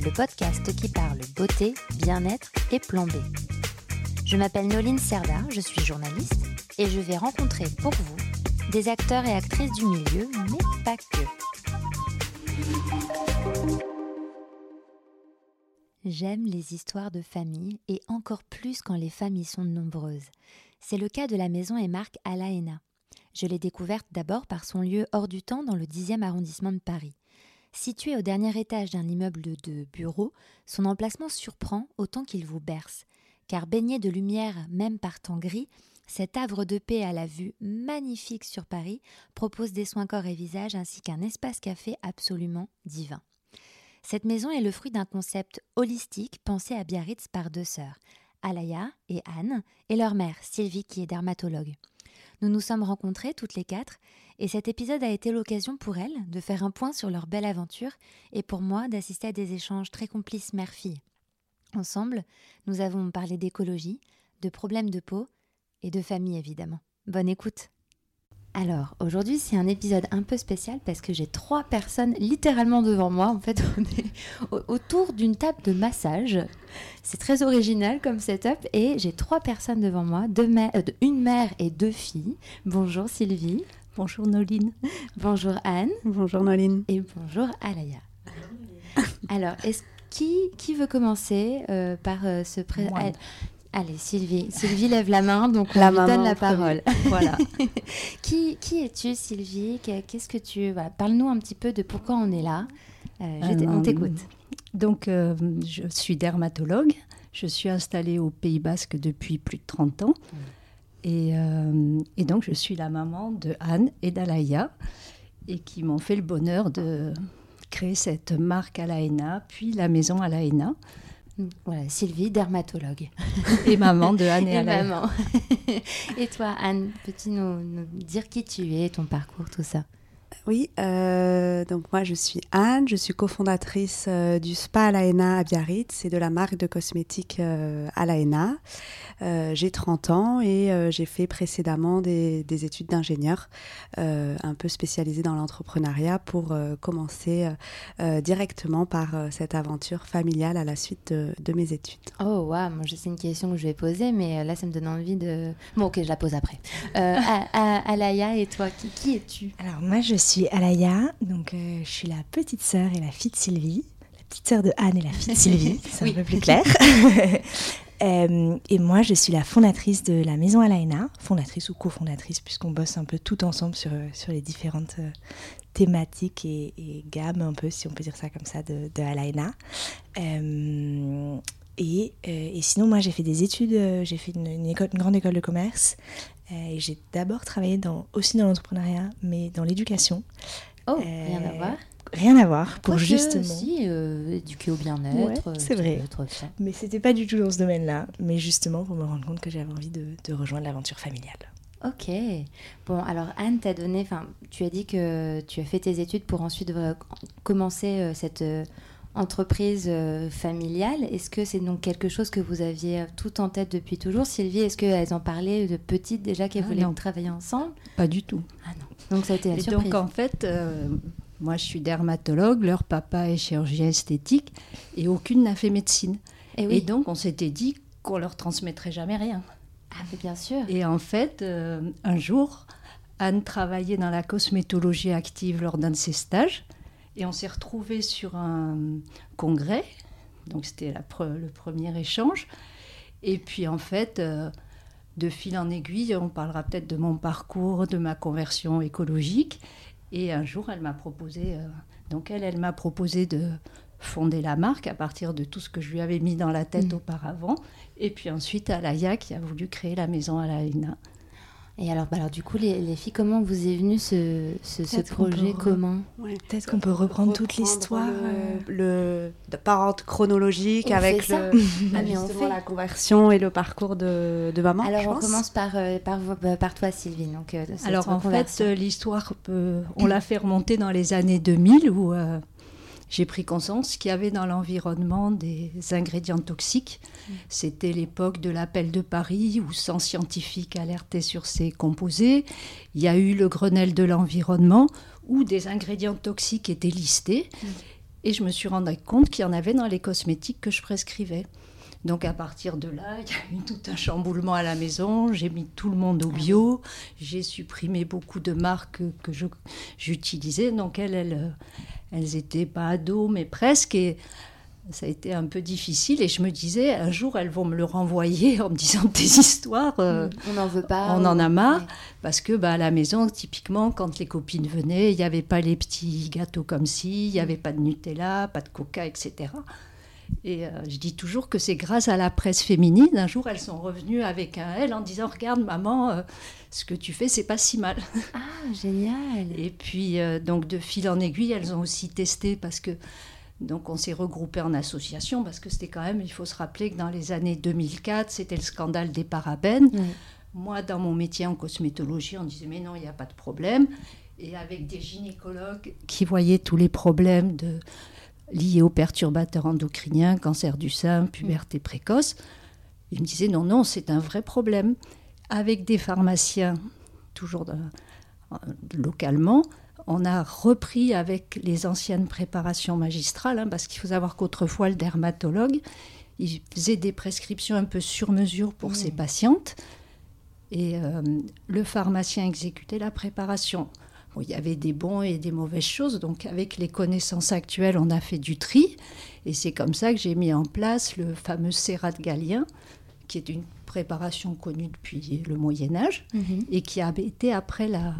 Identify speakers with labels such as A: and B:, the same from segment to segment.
A: le podcast qui parle beauté, bien-être et plan. Je m'appelle Noline Serda, je suis journaliste et je vais rencontrer pour vous des acteurs et actrices du milieu, mais pas que. J'aime les histoires de famille et encore plus quand les familles sont nombreuses. C'est le cas de la maison et marque Alaena. Je l'ai découverte d'abord par son lieu hors du temps dans le 10e arrondissement de Paris. Situé au dernier étage d'un immeuble de bureaux, son emplacement surprend autant qu'il vous berce. Car baigné de lumière, même par temps gris, cet havre de paix à la vue magnifique sur Paris propose des soins corps et visage ainsi qu'un espace café absolument divin. Cette maison est le fruit d'un concept holistique pensé à Biarritz par deux sœurs, Alaya et Anne, et leur mère, Sylvie, qui est dermatologue. Nous nous sommes rencontrés toutes les quatre, et cet épisode a été l'occasion pour elles de faire un point sur leur belle aventure et pour moi d'assister à des échanges très complices mère-fille. Ensemble, nous avons parlé d'écologie, de problèmes de peau et de famille évidemment. Bonne écoute alors, aujourd'hui, c'est un épisode un peu spécial parce que j'ai trois personnes littéralement devant moi. En fait, on est autour d'une table de massage. C'est très original comme setup. Et j'ai trois personnes devant moi, euh, une mère et deux filles. Bonjour Sylvie.
B: Bonjour Noline.
A: Bonjour Anne.
B: Bonjour Noline.
A: Et bonjour Alaya. Alors, est-ce qui, qui veut commencer euh, par euh, se présenter Allez, Sylvie. Sylvie lève la main, donc on
B: La
A: lui donne la parole.
B: Voilà.
A: qui qui es-tu, Sylvie? Qu'est- Qu'est-ce que tu... Voilà, Parle-nous un petit peu de pourquoi on est là. Euh, on
B: Alors,
A: t'écoute.
B: Donc, euh, je suis dermatologue. Je suis installée au Pays Basque depuis plus de 30 ans. Et, euh, et donc, je suis la maman de Anne et d'Alaya, et qui m'ont fait le bonheur de créer cette marque Alaena, puis la maison Alaena,
A: Voilà, Sylvie, dermatologue.
B: et maman de Anne et,
A: Et maman. et toi, Anne, peux-tu nous, nous dire qui tu es, ton parcours, tout ça?
C: Oui, euh, donc moi je suis Anne, je suis cofondatrice euh, du Spa Alaena à Biarritz et de la marque de cosmétiques euh, Alaena. Euh, j'ai 30 ans et euh, j'ai fait précédemment des, des études d'ingénieur, euh, un peu spécialisées dans l'entrepreneuriat pour euh, commencer directement par euh, cette aventure familiale à la suite de, de mes études.
A: Oh, waouh, moi je sais une question que je vais poser, mais là ça me donne envie de... Bon, ok, je la pose après. Euh, Alaya, et toi, qui, qui es-tu?
D: Alors moi je suis Alaya, donc euh, je suis la petite sœur et la fille de Sylvie, la petite sœur de Anne et la fille de Sylvie, c'est
A: Oui.
D: un peu plus clair. Euh, et moi je suis la fondatrice de la maison Alaena, fondatrice ou cofondatrice puisqu'on bosse un peu tout ensemble sur, sur les différentes euh, thématiques et, et gammes un peu si on peut dire ça comme ça de, de Alaena. Euh, et, euh, et sinon moi j'ai fait des études, euh, j'ai fait une, une école- une grande école de commerce. Euh, et j'ai d'abord travaillé dans, aussi dans l'entrepreneuriat, mais dans l'éducation.
A: Oh,
D: Euh,
A: rien à voir.
D: Rien à voir, pour
A: Quoique,
D: justement.
A: Si, euh, éduquer au bien-être.
D: Ouais,
A: euh,
D: c'est vrai. Mais c'était pas du tout dans ce domaine-là, mais justement pour me rendre compte que j'avais envie de, de rejoindre l'aventure familiale.
A: Ok. Bon, alors Anne t'a donné, enfin, tu as dit que tu as fait tes études pour ensuite euh, commencer euh, cette euh, entreprise euh, familiale. Est-ce que c'est donc quelque chose que vous aviez euh, tout en tête depuis toujours? Sylvie, est-ce qu'elles en parlaient de petites déjà qu'elles
B: Ah,
A: voulaient
B: non.
A: travailler ensemble?
B: Pas du tout.
A: Ah non. Donc ça a été la
B: Et
A: surprise.
B: donc en fait, euh, moi je suis dermatologue, leur papa est chirurgien esthétique et aucune n'a fait médecine.
A: Et Eh oui.
B: Et donc on s'était dit qu'on leur transmettrait jamais rien.
A: Ah, mais bien sûr.
B: Et en fait, euh, un jour, Anne travaillait dans la cosmétologie active lors d'un de ses stages et on s'est retrouvés sur un congrès. Donc c'était pre- le premier échange. Et puis en fait, euh, de fil en aiguille, on parlera peut-être de mon parcours, de ma conversion écologique. Et un jour, elle m'a proposé, euh, donc elle, elle m'a proposé de fonder la marque à partir de tout ce que je lui avais mis dans la tête
A: Mhm.
B: auparavant. Et puis ensuite, Alaya qui a voulu créer la maison Alaina.
A: Et alors, bah alors du coup, les, les, filles, comment vous est venu ce, ce, ce projet commun
D: ouais. Peut-être qu'on peut reprendre, toute l'histoire.
C: Le, le, de parente chronologique
A: on
C: avec le,
A: ah, mais on fait.
C: la conversion et le parcours de, de maman.
A: Alors,
C: je
A: on
C: pense.
A: commence par, euh, par, par, toi, Sylvie. Donc, euh,
B: alors, en fait, euh, l'histoire, on l'a fait remonter dans les années 2000 où euh, j'ai pris conscience qu'il y avait dans l'environnement des ingrédients toxiques. C'était l'époque de l'appel de Paris où 100 scientifiques alertaient sur ces composés. Il y a eu le Grenelle de l'environnement où des ingrédients toxiques étaient listés. Et je me suis rendu compte qu'il y en avait dans les cosmétiques que je prescrivais. Donc à partir de là, il y a eu tout un chamboulement à la maison. J'ai mis tout le monde au bio. J'ai supprimé beaucoup de marques que j'utilisais. Donc elles, elles, elles étaient pas ados, mais presque. Et ça a été un peu difficile. Et je me disais, un jour, elles vont me le renvoyer en me disant des histoires. Euh,
A: on n'en veut pas.
B: On en a marre. Ouais. Parce que bah, à la maison, typiquement, quand les copines venaient, il n'y avait pas les petits gâteaux comme ci, il n'y avait pas de Nutella, pas de Coca, etc. Et euh, je dis toujours que c'est grâce à la presse féminine. Un jour, elles sont revenues avec un L en disant Regarde, maman, euh, ce que tu fais, c'est pas si mal.
A: Ah, génial
B: Et puis, euh, donc, de fil en aiguille, elles ont aussi testé parce que. Donc, on s'est regroupé en association parce que c'était quand même, il faut se rappeler que dans les années 2004, c'était le scandale des parabènes.
A: Oui.
B: Moi, dans mon métier en cosmétologie, on disait Mais non, il n'y a pas de problème. Et avec des gynécologues qui voyaient tous les problèmes de liés aux perturbateurs endocriniens, cancer du sein, puberté précoce. Il me disait non, non, c'est un vrai problème. Avec des pharmaciens, toujours de, euh, localement, on a repris avec les anciennes préparations magistrales, hein, parce qu'il faut savoir qu'autrefois, le dermatologue, il faisait des prescriptions un peu sur mesure pour mmh. ses patientes, et euh, le pharmacien exécutait la préparation. Bon, il y avait des bons et des mauvaises choses. Donc, avec les connaissances actuelles, on a fait du tri. Et c'est comme ça que j'ai mis en place le fameux sérat galien, qui est une préparation connue depuis le Moyen Âge
A: Mhm.
B: mmh. et qui a été après la,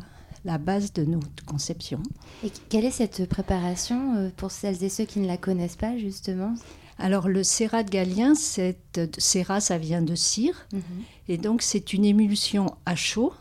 B: la base de notre conception.
A: Et quelle est cette préparation euh, pour celles et ceux qui ne la connaissent pas, justement?
B: Alors le sérat galien, cette sérat, ça vient de cire,
A: Mhm.
B: mmh. et donc c'est une émulsion à chaud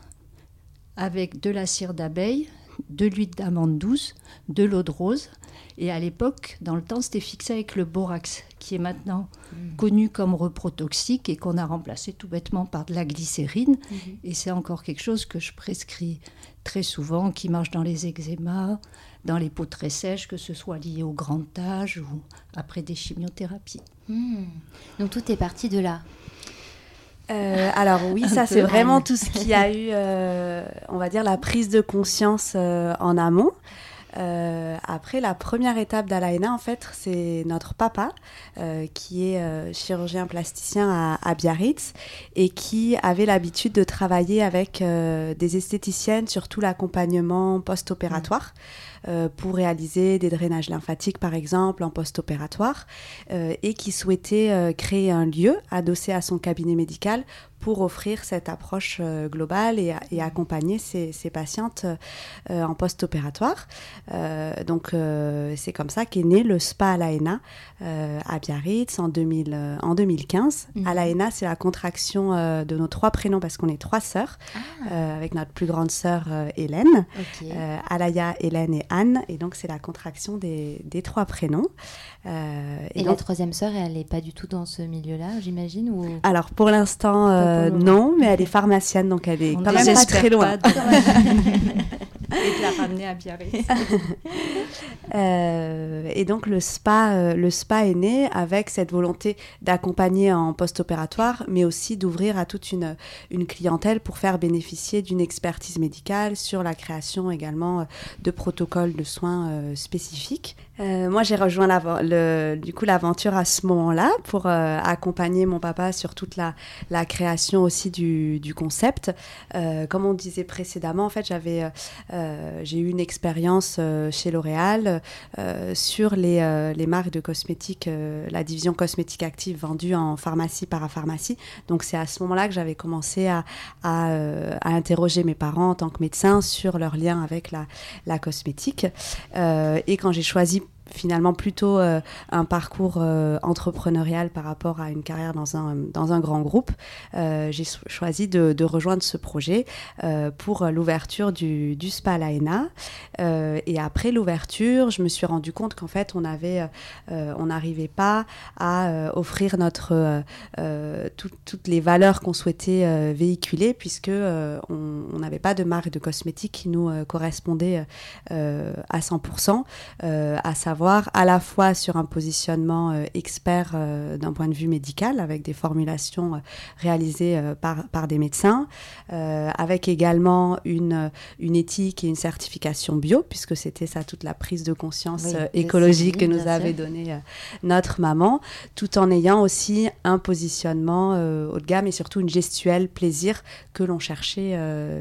B: avec de la cire d'abeille, de l'huile d'amande douce, de l'eau de rose. Et à l'époque, dans le temps, c'était fixé avec le borax, qui est maintenant mmh. connu comme reprotoxique et qu'on a remplacé tout bêtement par de la glycérine. Mmh. Et c'est encore quelque chose que je prescris très souvent, qui marche dans les eczémas, dans les peaux très sèches, que ce soit lié au grand âge ou après des chimiothérapies.
A: Mmh. Donc tout est parti de là
C: euh, alors oui, ça c'est vraiment tout ce qui a eu, euh, on va dire, la prise de conscience euh, en amont. Euh, après, la première étape d'Alaina, en fait, c'est notre papa, euh, qui est euh, chirurgien plasticien à, à, Biarritz et qui avait l'habitude de travailler avec des esthéticiennes sur tout l'accompagnement post-opératoire. Mmh. pour réaliser des drainages lymphatiques, par exemple, en post-opératoire, et qui souhaitait créer un lieu adossé à son cabinet médical pour offrir cette approche euh, globale et, et, accompagner ses, ses patientes euh, en post-opératoire. Euh, donc c'est comme ça qu'est né le SPA à l'AENA à Biarritz en, 2000, en 2015. Mmh. À l'AENA, c'est la contraction de nos trois prénoms parce qu'on est trois sœurs, ah. avec notre plus grande sœur Hélène,
A: okay.
C: Alaya, Hélène et Anne, et donc c'est la contraction des, des trois prénoms.
A: Euh, et, et donc... la troisième sœur, elle n'est pas du tout dans ce milieu-là, j'imagine ou...
C: Alors pour l'instant, euh, non, mais elle est pharmacienne, donc elle est
B: On
C: quand même pas très loin.
B: Pas et de la ramener à Biarritz.
C: euh, et donc le spa, euh, le spa est né avec cette volonté d'accompagner en post-opératoire, mais aussi d'ouvrir à toute une, une clientèle pour faire bénéficier d'une expertise médicale sur la création également de protocoles de soins euh, spécifiques. Euh, moi, j'ai rejoint du coup l'aventure à ce moment-là pour euh, accompagner mon papa sur toute la, création aussi du, concept. Euh, comme on disait précédemment, en fait, j'avais j'ai eu une expérience chez L'Oréal sur les, les marques de cosmétiques, la division cosmétique active vendue en pharmacie, parapharmacie. Donc, c'est à ce moment-là que j'avais commencé à, interroger mes parents en tant que médecin sur leur lien avec la, la cosmétique. et quand j'ai choisi finalement plutôt un parcours entrepreneurial par rapport à une carrière dans un, dans un grand groupe, j'ai choisi de, rejoindre ce projet pour l'ouverture du, du, spa Laena. et après l'ouverture, je me suis rendu compte qu'en fait, on avait, n'arrivait pas à offrir notre, toutes les valeurs qu'on souhaitait véhiculer puisque on n'avait pas de marque de cosmétiques qui nous correspondait à 100%, à savoir à la fois sur un positionnement euh, expert euh, d'un point de vue médical, avec des formulations euh, réalisées par, par des médecins, avec également une, une éthique et une certification bio, puisque c'était ça toute la prise de conscience écologique que nous avait donnée notre maman, tout en ayant aussi un positionnement haut de gamme et surtout une gestuelle plaisir que l'on cherchait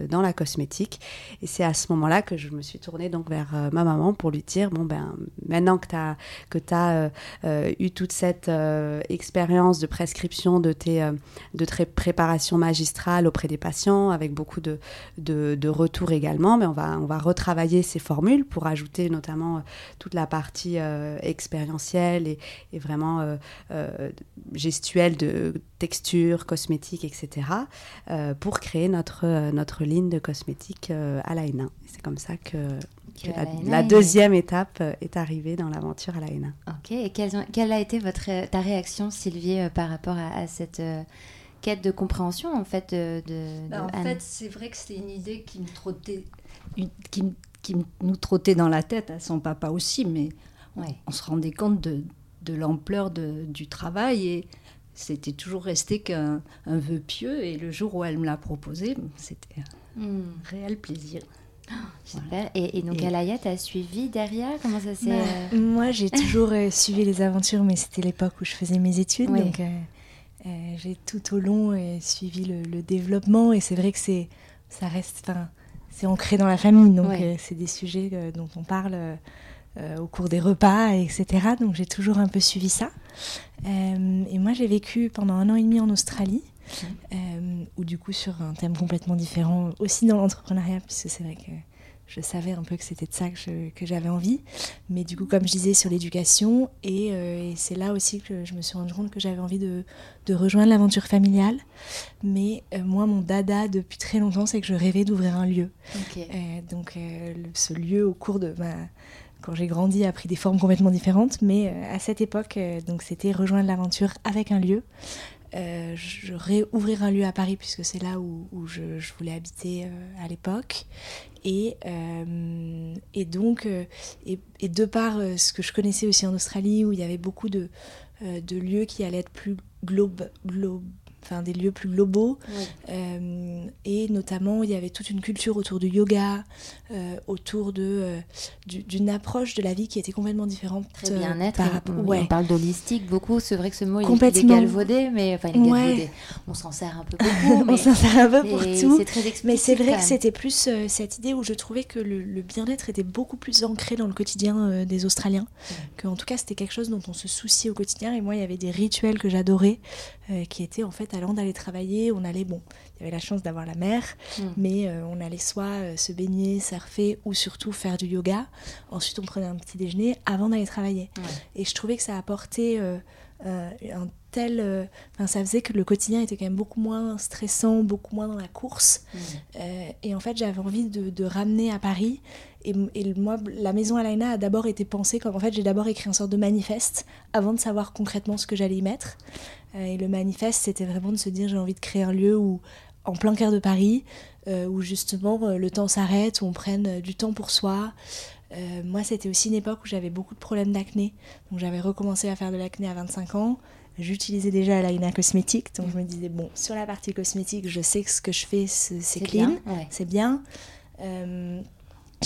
C: dans la cosmétique. Et c'est à ce moment-là que je me suis tournée donc vers ma maman pour lui dire, bon ben maintenant que tu as, que as euh, euh, eu toute cette euh, expérience de prescription de tes, de tes préparations magistrales auprès des patients, avec beaucoup de, de, retours également, mais on va, on va retravailler ces formules pour ajouter notamment toute la partie expérientielle et, vraiment gestuelle de texture, cosmétique, etc., pour créer notre, notre ligne de cosmétiques à la C'est comme ça que la, deuxième étape euh, est arrivée dans l'aventure à la HENA.
A: Ok, et quelle, a été votre, ta réaction, Sylvie, euh, par rapport à, cette euh, quête de compréhension, en fait, de,
B: bah, En fait, c'est vrai que c'était une idée qui me trottait, qui, qui, nous trottait dans la tête, à son papa aussi, mais on, se rendait compte de, de l'ampleur du travail et c'était toujours resté qu'un vœu pieux. Et le jour où elle me l'a proposé, c'était un hmm. réel plaisir.
A: Et, donc, Alaya, t'as suivi derrière Comment ça s'est. Bah,
D: euh, moi, j'ai toujours euh, suivi les aventures, mais c'était l'époque où je faisais mes études. Donc, euh, j'ai tout au long suivi le, développement. Et c'est vrai que c'est, ça reste. C'est ancré dans la famille. Donc, c'est des sujets dont on parle au cours des repas, etc. Donc, j'ai toujours un peu suivi ça. et moi, j'ai vécu pendant un an et demi en Australie. Euh, ou du coup sur un thème complètement différent, aussi dans l'entrepreneuriat, puisque c'est vrai que je savais un peu que c'était de ça que, j'avais envie. Mais du coup, comme je disais, sur l'éducation, et, euh, c'est là aussi que je me suis rendu compte que j'avais envie de, rejoindre l'aventure familiale. Mais euh, moi, mon dada depuis très longtemps, c'est que je rêvais d'ouvrir un lieu. donc, ce lieu, au cours de ma quand j'ai grandi, a pris des formes complètement différentes, mais à cette époque, donc c'était rejoindre l'aventure avec un lieu. Euh, je réouvrir un lieu à Paris puisque c'est là où, je, voulais habiter euh, à l'époque. Et, euh, et donc, et, de par ce que je connaissais aussi en Australie, où il y avait beaucoup de, de lieux qui allaient être plus globe, globe, enfin des lieux plus globaux. Euh, et notamment, il y avait toute une culture autour du yoga, euh, autour de euh, d'une approche de la vie qui était complètement différente.
A: Très bien-être. On parle d'holistique beaucoup. C'est vrai que ce mot il est galvaudé, mais enfin il est galvaudé. On s'en sert un peu beaucoup.
D: on s'en sert un peu pour tout. Mais c'est vrai que c'était plus cette idée où je trouvais que le, bien-être était beaucoup plus ancré dans le quotidien des Australiens. Que en tout cas, c'était quelque chose dont on se souciait au quotidien. Et moi, il y avait des rituels que j'adorais, qui étaient en fait avant d'aller travailler, on allait, bon, il y avait la chance d'avoir la mer, mm. mais euh, on allait soit euh, se baigner, surfer ou surtout faire du yoga. Ensuite, on prenait un petit déjeuner avant d'aller travailler. Et je trouvais que ça apportait euh, un tel. Enfin, ça faisait que le quotidien était quand même beaucoup moins stressant, beaucoup moins dans la course. Mm. et en fait, j'avais envie de, ramener à Paris. Et, et, moi, la maison Alaina a d'abord été pensée comme en fait, j'ai d'abord écrit un sorte de manifeste avant de savoir concrètement ce que j'allais y mettre. Euh, et le manifeste, c'était vraiment de se dire j'ai envie de créer un lieu où, en plein cœur de Paris, euh, où justement euh, le temps s'arrête, où on prenne du temps pour soi. moi, c'était aussi une époque où j'avais beaucoup de problèmes d'acné. Donc j'avais recommencé à faire de l'acné à 25 ans. J'utilisais déjà l'AINA cosmétique, donc je me disais, bon, sur la partie cosmétique, je sais que ce que je fais, c'est clean, c'est bien. je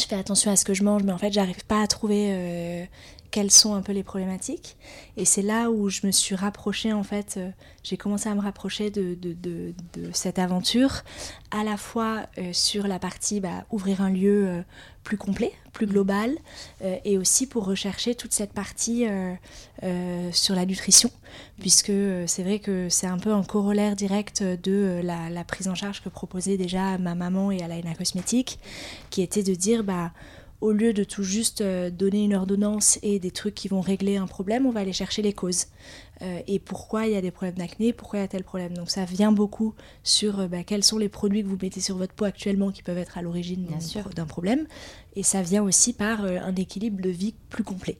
D: fais attention à ce que je mange, mais en fait, j'arrive pas à trouver quelles sont un peu les problématiques. Et c'est là où je me suis rapprochée, en fait, euh, j'ai commencé à me rapprocher de, cette aventure, à la fois euh, sur la partie bah, ouvrir un lieu euh, plus complet, plus global, et aussi pour rechercher toute cette partie sur la nutrition, puisque c'est vrai que c'est un peu un corollaire direct de la, la, prise en charge que proposait déjà ma maman et Alaina Cosmétique, qui était de dire, bah, au lieu de tout juste euh, donner une ordonnance et des trucs qui vont régler un problème, on va aller chercher les causes. Euh, et pourquoi il y a des problèmes d'acné, pourquoi il y a tel problème. Donc ça vient beaucoup sur euh, bah, quels sont les produits que vous mettez sur votre peau actuellement qui peuvent être à l'origine d'un problème. Et ça vient aussi par un équilibre de vie plus complet.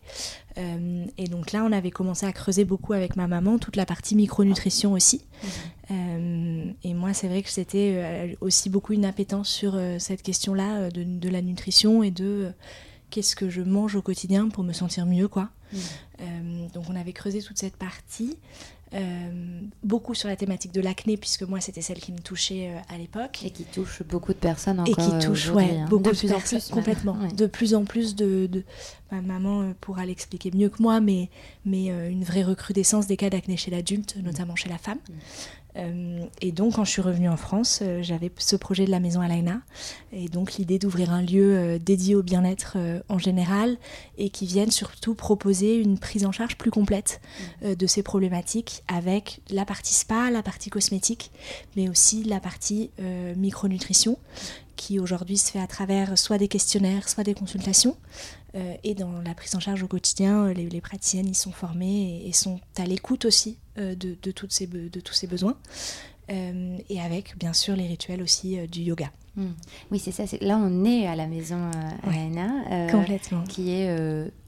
D: et donc là, on avait commencé à creuser beaucoup avec ma maman toute la partie micronutrition aussi. Mmh. et moi, c'est vrai que c'était aussi beaucoup une appétence sur cette question-là de, de, la nutrition et de qu'est-ce que je mange au quotidien pour me sentir mieux, quoi. Mm. Euh, donc on avait creusé toute cette partie. Euh, beaucoup sur la thématique de l'acné, puisque moi c'était celle qui me touchait euh, à l'époque.
A: Et qui touche beaucoup de personnes encore.
D: Et qui touche, ouais, hein. beaucoup de, plus en plus, complètement. De plus en plus de. de... Ma maman pourra l'expliquer mieux que moi, mais, mais une vraie recrudescence des cas d'acné chez l'adulte, notamment chez la femme. Mm. Euh, et donc, quand je suis revenue en France, euh, j'avais ce projet de la maison Alaina, et donc l'idée d'ouvrir un lieu euh, dédié au bien-être en général, et qui vienne surtout proposer une prise en charge plus complète mmh. de ces problématiques, avec la partie spa, la partie cosmétique, mais aussi la partie micronutrition, qui aujourd'hui se fait à travers soit des questionnaires, soit des consultations. Euh, et dans la prise en charge au quotidien, les, praticiennes y sont formées et, sont à l'écoute aussi de, de, toutes ces, de tous ces besoins. et avec bien sûr les rituels aussi du yoga.
A: Hmm. Oui, c'est ça. Là, on est à la maison Aena,
D: complètement.
A: qui est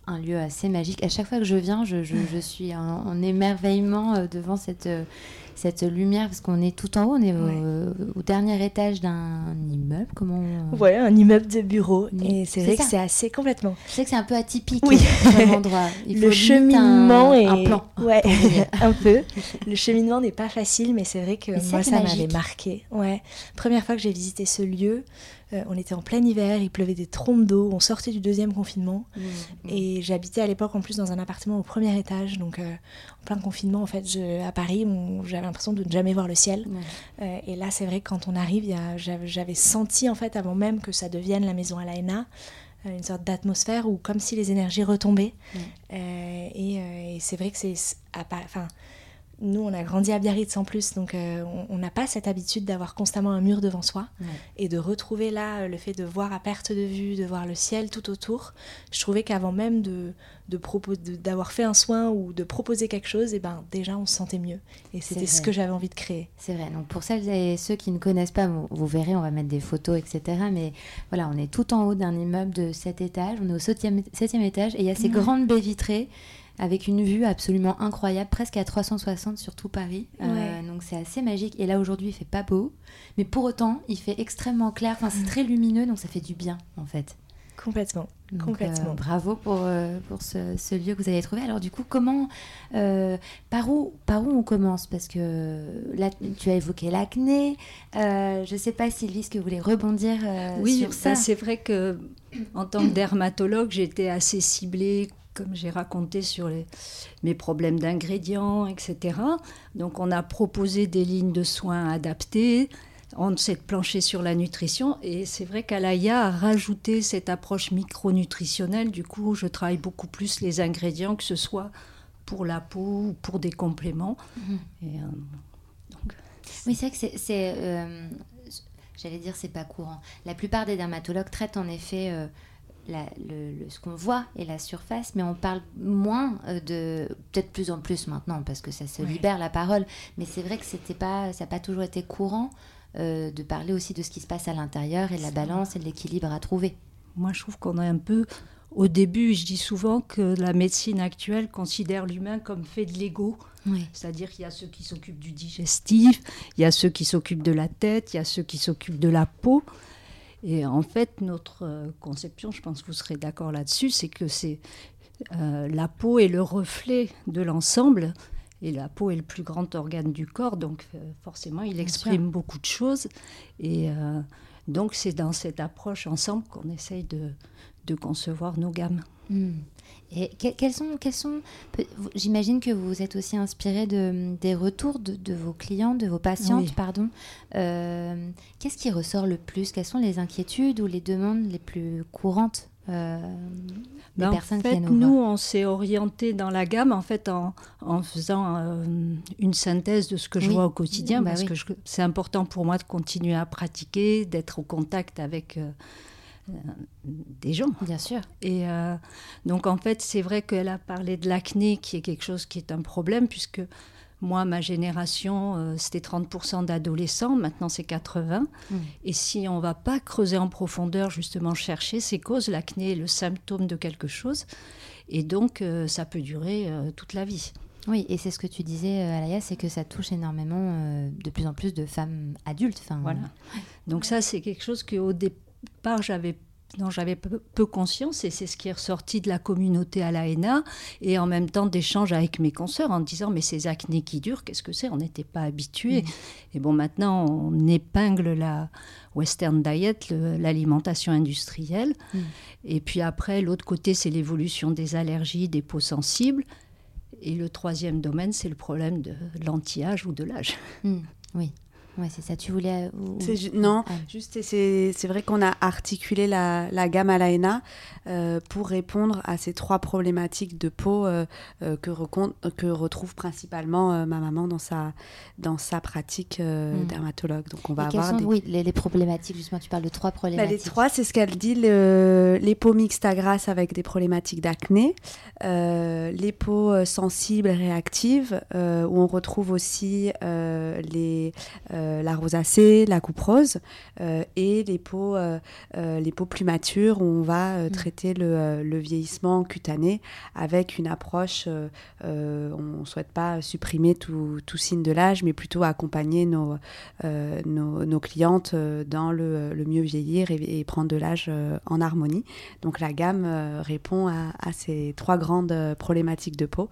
A: un lieu assez magique. À chaque fois que je viens, je, je, je suis en, en émerveillement devant cette cette lumière, parce qu'on est tout en haut, on est au, dernier étage d'un immeuble. Comment
D: Ouais, un immeuble de bureau. Et c'est vrai que c'est assez complètement.
A: C'est que c'est un peu atypique
D: oui.
A: endroit.
D: le cheminement est un plan. Ouais, un peu. Le cheminement n'est pas facile, mais c'est vrai que moi ça m'avait marqué. Ouais, première fois que j'ai visité ce lieu. Euh, on était en plein hiver, il pleuvait des trompes d'eau, on sortait du deuxième confinement. Mmh, mmh. Et j'habitais à l'époque en plus dans un appartement au premier étage. Donc euh, en plein confinement, en fait, à Paris, j'avais l'impression de ne jamais voir le ciel. Euh, et là, c'est vrai que quand on arrive, j'avais senti en fait avant même que ça devienne la maison à l'AENA une sorte d'atmosphère où comme si les énergies retombaient. et, c'est vrai que c'est... Enfin, nous, on a grandi à Biarritz en plus, donc euh, on n'a pas cette habitude d'avoir constamment un mur devant soi. Et de retrouver là euh, le fait de voir à perte de vue, de voir le ciel tout autour. Je trouvais qu'avant même de, d'avoir fait un soin ou de proposer quelque chose, et eh ben, déjà on se sentait mieux. Et c'était ce que j'avais envie de créer.
A: C'est vrai. Donc pour celles et ceux qui ne connaissent pas, vous, verrez, on va mettre des photos, etc. Mais voilà, on est tout en haut d'un immeuble de 7 étages. On est au 7e, étage et il y a ces grandes baies vitrées avec une vue absolument incroyable, presque à 360 sur tout Paris. Euh, donc c'est assez magique. Et là aujourd'hui, il fait pas beau, mais pour autant, il fait extrêmement clair. Enfin, c'est mm. très lumineux, donc ça fait du bien en fait.
D: Complètement. Complètement.
A: Euh, bravo pour, euh, pour ce, lieu que vous avez trouvé. Alors du coup, comment, par, où, par où on commence? Parce que là, tu as évoqué l'acné. je ne sais pas, Sylvie, ce que vous voulez rebondir
B: oui,
A: sur ça.
B: Oui, c'est vrai que en tant que dermatologue, j'étais assez ciblée comme j'ai raconté sur les, mes problèmes d'ingrédients, etc. Donc on a proposé des lignes de soins adaptées. On s'est planché sur la nutrition et c'est vrai qu'Alaya a rajouté cette approche micronutritionnelle. Du coup, je travaille beaucoup plus les ingrédients, que ce soit pour la peau ou pour des compléments.
A: Euh, oui, c'est vrai que c'est... Euh, j'allais dire, c'est pas courant. La plupart des dermatologues traitent en effet... Euh, le, ce qu'on voit et la surface, mais on parle moins euh, de, peut-être plus en plus maintenant, parce que ça se libère la parole, mais c'est vrai que c'était pas, ça n'a pas toujours été courant euh, de parler aussi de ce qui se passe à l'intérieur et de la balance et de l'équilibre à trouver.
B: Moi, je trouve qu'on est un peu au début, je dis souvent que la médecine actuelle considère l'humain comme fait de l'ego. C'est-à-dire qu'il y a ceux qui s'occupent du digestif, il y a ceux qui s'occupent de la tête, il y a ceux qui s'occupent de la peau. Et en fait, notre euh, conception, je pense que vous serez d'accord là-dessus, c'est que c'est euh, la peau est le reflet de l'ensemble. Et la peau est le plus grand organe du corps, donc euh, forcément, il exprime beaucoup de choses. Et donc, c'est dans cette approche ensemble qu'on essaye de, de concevoir nos gammes.
A: Hmm. Et quels sont, quels sont j'imagine que vous êtes aussi inspiré de, des retours de, vos clients, de vos patientes, pardon. Euh, qu'est-ce qui ressort le plus? Quelles sont les inquiétudes ou les demandes les plus courantes euh,
B: des ben, personnes en fait, qui nous, on s'est orienté dans la gamme en fait en, en faisant euh, une synthèse de ce que je vois au quotidien bah parce que c'est important pour moi de continuer à pratiquer, d'être au contact avec des gens.
A: Bien sûr.
B: Et donc en fait, c'est vrai qu'elle a parlé de l'acné, qui est quelque chose qui est un problème, puisque moi, ma génération, c'était 30% d'adolescents, maintenant c'est 80. Mmh. Et si on ne va pas creuser en profondeur, justement chercher ces causes, l'acné est le symptôme de quelque chose. Et donc, ça peut durer toute la vie.
A: Oui, et c'est ce que tu disais, euh, Alaya, c'est que ça touche énormément euh, de plus en plus de femmes adultes.
B: Voilà. Donc ça, c'est quelque chose qu'au départ, j'avais dont j'avais peu, conscience et c'est ce qui est ressorti de la communauté à l'AENA et en même temps d'échanges avec mes consoeurs en disant mais ces acnés qui durent, qu'est-ce que c'est? On n'était pas habitués. Mm. Et bon, maintenant on épingle la western diet, l'alimentation industrielle. Mm. Et puis après, l'autre côté, c'est l'évolution des allergies, des peaux sensibles. Et le troisième domaine, c'est le problème de l'anti-âge ou de l'âge.
A: Hmm, oui. Ouais, c'est ça. Tu voulais.
C: non, ah. juste, c'est vrai qu'on a articulé la, la gamme à l'AENA euh, pour répondre à ces trois problématiques de peau euh, euh, que, que, retrouve principalement ma maman dans sa, dans sa pratique hmm. dermatologue.
A: Donc, on va avoir. Sont, Oui, les, problématiques, justement, tu parles de trois problématiques.
C: Bah, les trois, c'est ce qu'elle dit le, les peaux mixtes à grasse avec des problématiques d'acné, les peaux sensibles et réactives, où on retrouve aussi les euh, la rosacée, la couperose euh, et les peaux, euh, les peaux plus matures où on va mm. traiter le, vieillissement cutané avec une approche, on ne souhaite pas supprimer tout, signe de l'âge, mais plutôt accompagner nos, nos, clientes dans le, mieux vieillir et, prendre de l'âge en harmonie. Donc la gamme répond à, à, ces trois grandes problématiques de peau.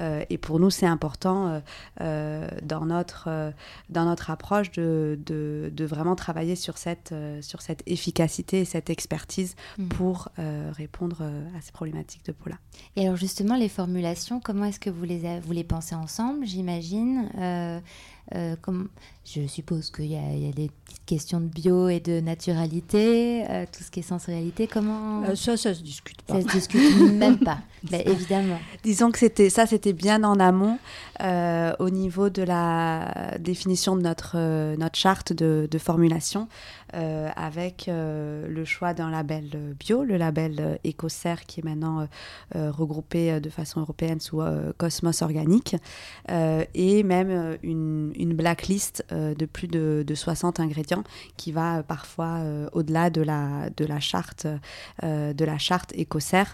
C: et pour nous, c'est important dans, notre, dans notre approche de, de, vraiment travailler sur cette, euh, sur cette efficacité et cette expertise mm. pour euh, répondre euh, à ces problématiques de peau-là.
A: Et alors justement, les formulations, comment est-ce que vous les, vous les pensez ensemble, j'imagine comme, Je suppose qu'il y, y, a des petites questions de bio et de naturalité, tout ce qui est sensorialité. Comment
B: Ça, ça se discute pas.
A: Ça se discute même pas, bah, évidemment.
C: Disons que c'était ça, c'était bien en amont au niveau de la définition de notre euh, notre charte de, formulation euh, avec euh, le choix d'un label bio, le label Ecocer qui est maintenant regroupé de façon européenne sous Cosmos Organique et même une, une blacklist de plus de, 60 ingrédients qui va parfois au-delà de la, de la charte de la charte Ecocer.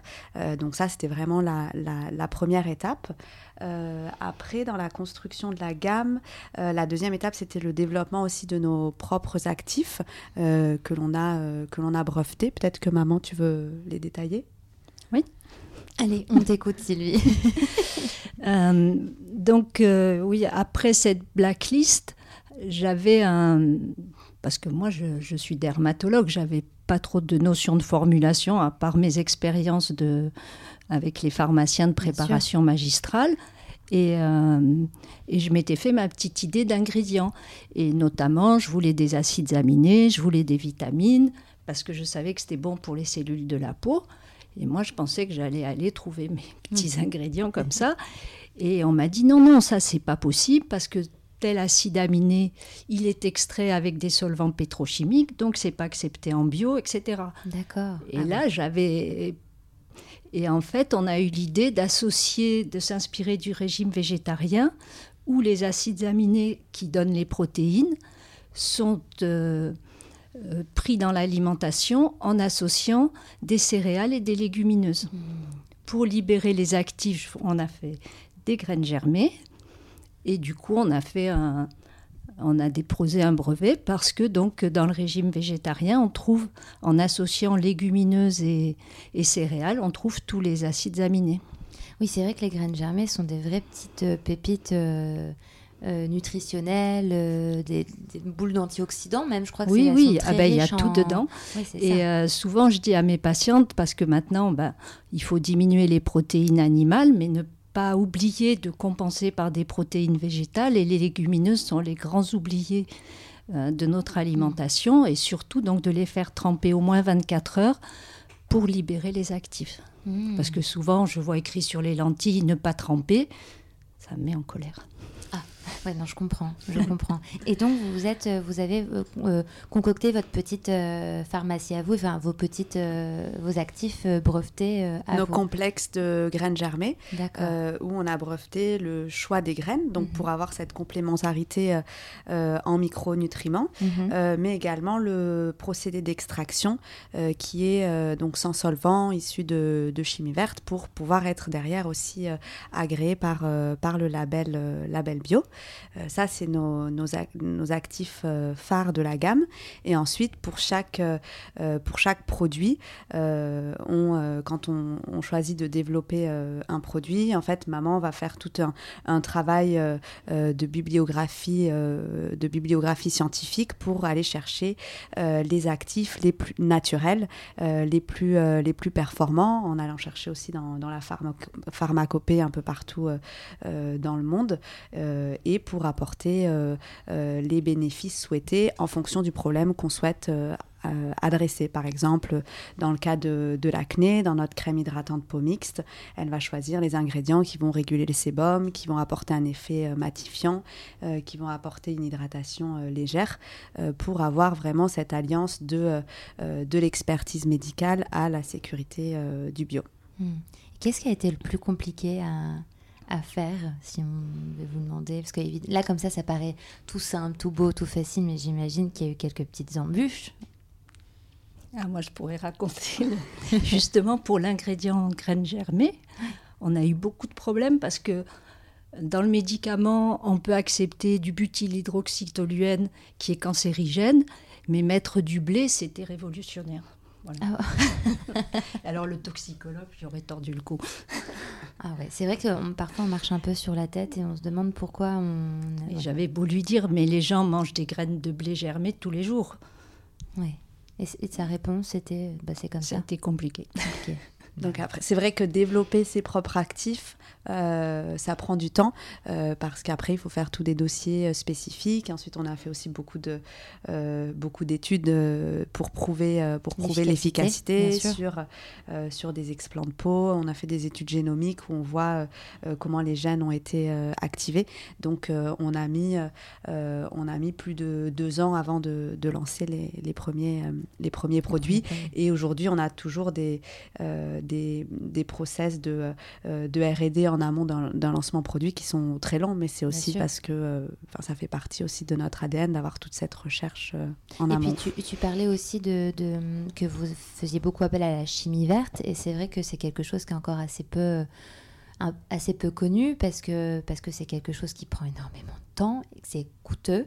C: donc ça c'était vraiment la, la première étape. Euh, après, dans la construction de la gamme, euh, la deuxième étape, c'était le développement aussi de nos propres actifs euh, que l'on a, que l'on a brevetés. Peut-être que maman, tu veux les détailler?
B: Oui.
A: Allez, on t'écoute, Sylvie.
B: donc, oui, après cette blacklist, j'avais un. Parce que moi, je, je suis dermatologue, j'avais pas trop de notions de formulation, à part mes expériences de, avec les pharmaciens de préparation magistrale. Et, euh, et, je m'étais fait ma petite idée d'ingrédients. Et notamment, je voulais des acides aminés, je voulais des vitamines, parce que je savais que c'était bon pour les cellules de la peau. Et moi, je pensais que j'allais aller trouver mes petits mmh. ingrédients comme ça. Et on m'a dit non, non, ça, c'est pas possible, parce que tel acide aminé, il est extrait avec des solvants pétrochimiques, donc c'est pas accepté en bio, etc.
A: D'accord.
B: Et ah là, j'avais et en fait, on a eu l'idée d'associer, de s'inspirer du régime végétarien, où les acides aminés qui donnent les protéines sont euh, euh, pris dans l'alimentation en associant des céréales et des légumineuses. Mmh. Pour libérer les actifs, on a fait des graines germées, et du coup, on a fait un, on a déposé un brevet parce que donc dans le régime végétarien, on trouve, en associant légumineuses et, céréales, on trouve tous les acides aminés.
A: Oui, c'est vrai que les graines germées sont des vraies petites euh, pépites euh, euh, nutritionnelles, des, boules d'antioxydants même, je crois que
B: Oui, oui, ah ben, il y a tout dedans. et souvent, je dis à mes patientes, parce que maintenant, ben, il faut diminuer les protéines animales, mais ne pas oublier de compenser par des protéines végétales et les légumineuses sont les grands oubliés euh, de notre alimentation et surtout donc de les faire tremper au moins 24 heures pour libérer les actifs. Mmh. Parce que souvent je vois écrit sur les lentilles ne pas tremper, ça me met en colère.
A: Ouais, non, je comprends, je comprends. Et donc, vous êtes, vous avez concocté votre petite pharmacie à vous, enfin vos petites, vos actifs brevetés à
C: Nos
A: vous.
C: complexes de graines germées, où on a breveté le choix des graines, donc
A: Mhm.
C: pour avoir cette complémentarité en micronutriments,
A: Mhm.
C: mais également le procédé d'extraction qui est donc sans solvant, issu de, de, chimie verte, pour pouvoir être derrière aussi agréé par, par le label, label bio. Ça, c'est nos, nos, actifs phares de la gamme. Et ensuite, pour chaque, pour chaque produit, quand on, choisit de développer un produit, en fait, maman va faire tout un, travail de bibliographie, de bibliographie scientifique pour aller chercher les actifs les plus naturels, les, plus, les plus performants, en allant chercher aussi dans, dans la pharma pharmacopée un peu partout euh, dans le monde, euh, et pour apporter euh, les bénéfices souhaités en fonction du problème qu'on souhaite adresser. Par exemple, dans le cas de, l'acné, dans notre crème hydratante peau mixte, elle va choisir les ingrédients qui vont réguler le sébum, qui vont apporter un effet euh, matifiant, euh, qui vont apporter une hydratation euh, légère, pour avoir vraiment cette alliance de, de l'expertise médicale à la sécurité du bio.
A: Mmh. Qu'est-ce qui a été le plus compliqué à, à faire, si on veut vous demander Parce que là, comme ça, ça paraît tout simple, tout beau, tout facile, mais j'imagine qu'il y a eu quelques petites embûches.
B: Ah, moi, je pourrais raconter. Justement, pour l'ingrédient graines germées, on a eu beaucoup de problèmes parce que dans le médicament, on peut accepter du butylhydroxytoluène qui est cancérigène, mais mettre du blé, c'était révolutionnaire. Voilà. Ah Alors le toxicologue, j'aurais tordu le cou.
A: Ah ouais, c'est vrai que parfois on marche un peu sur la tête et on se demande pourquoi on.
B: Et j'avais beau lui dire, mais les gens mangent des graines de blé germées tous les jours.
A: Oui. Et, et, sa réponse, c'était, bah, c'est comme ça.
B: C'était compliqué.
A: compliqué.
C: Donc après, c'est vrai que développer ses propres actifs, euh, ça prend du temps euh, parce qu'après il faut faire tous des dossiers euh, spécifiques. Ensuite, on a fait aussi beaucoup de beaucoup d'études pour prouver pour prouver l'efficacité sur sur des explants de peau. On a fait des études génomiques où on voit comment les gènes ont été activés. Donc on a mis on a mis plus de deux ans avant de, de lancer les, les premiers les premiers produits. Et aujourd'hui, on a toujours des des, des process de, de R&D en amont d'un lancement produit qui sont très longs, mais c'est aussi parce que euh, ça fait partie aussi de notre ADN d'avoir toute cette recherche euh, en
A: et
C: amont.
A: Et puis tu, tu, parlais aussi de, de, que vous faisiez beaucoup appel à la chimie verte, et c'est vrai que c'est quelque chose qui est encore assez peu un, assez peu connu parce que parce que c'est quelque chose qui prend énormément de temps et que c'est coûteux.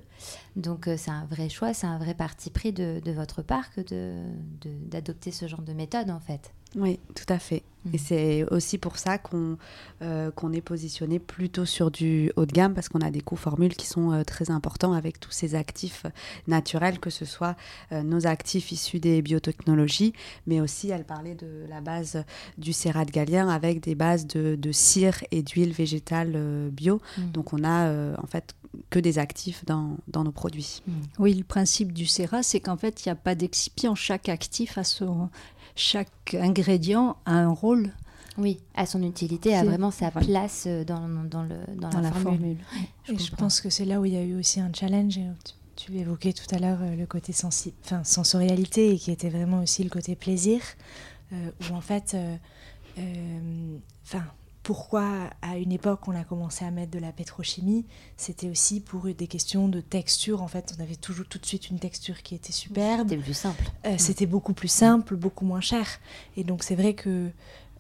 A: Donc euh, c'est un vrai choix, c'est un vrai parti pris de, de votre part que d'adopter ce genre de méthode en fait.
C: Oui, tout à fait. Mmh. Et c'est aussi pour ça qu'on euh, qu'on est positionné plutôt sur du haut de gamme parce qu'on a des co-formules qui sont euh, très importants avec tous ces actifs naturels, que ce soit euh, nos actifs issus des biotechnologies, mais aussi elle parlait de la base du cérat galien avec des bases de, de cire et d'huile végétale euh, bio. Mmh. Donc on a euh, en fait que des actifs dans, dans nos produits.
B: Mmh. Oui, le principe du cérat, c'est qu'en fait, il n'y a pas d'excipient. Chaque actif a son, chaque ingrédient a un rôle.
A: Oui, a son utilité, a vraiment sa place dans, dans, le, dans,
B: dans
A: la,
B: la, formule.
D: formule. Je, et je pense que c'est là où il y a eu aussi un challenge. Tu, tu évoquais tout à l'heure le côté sensi enfin, sensorialité et qui était vraiment aussi le côté plaisir, euh, où en fait, euh, euh, pourquoi à une époque on a commencé à mettre de la pétrochimie, c'était aussi pour des questions de texture. En fait, on avait toujours tout de suite une texture qui était superbe.
A: C'était plus simple.
D: Euh, c'était beaucoup plus simple, beaucoup moins cher. Et donc c'est vrai que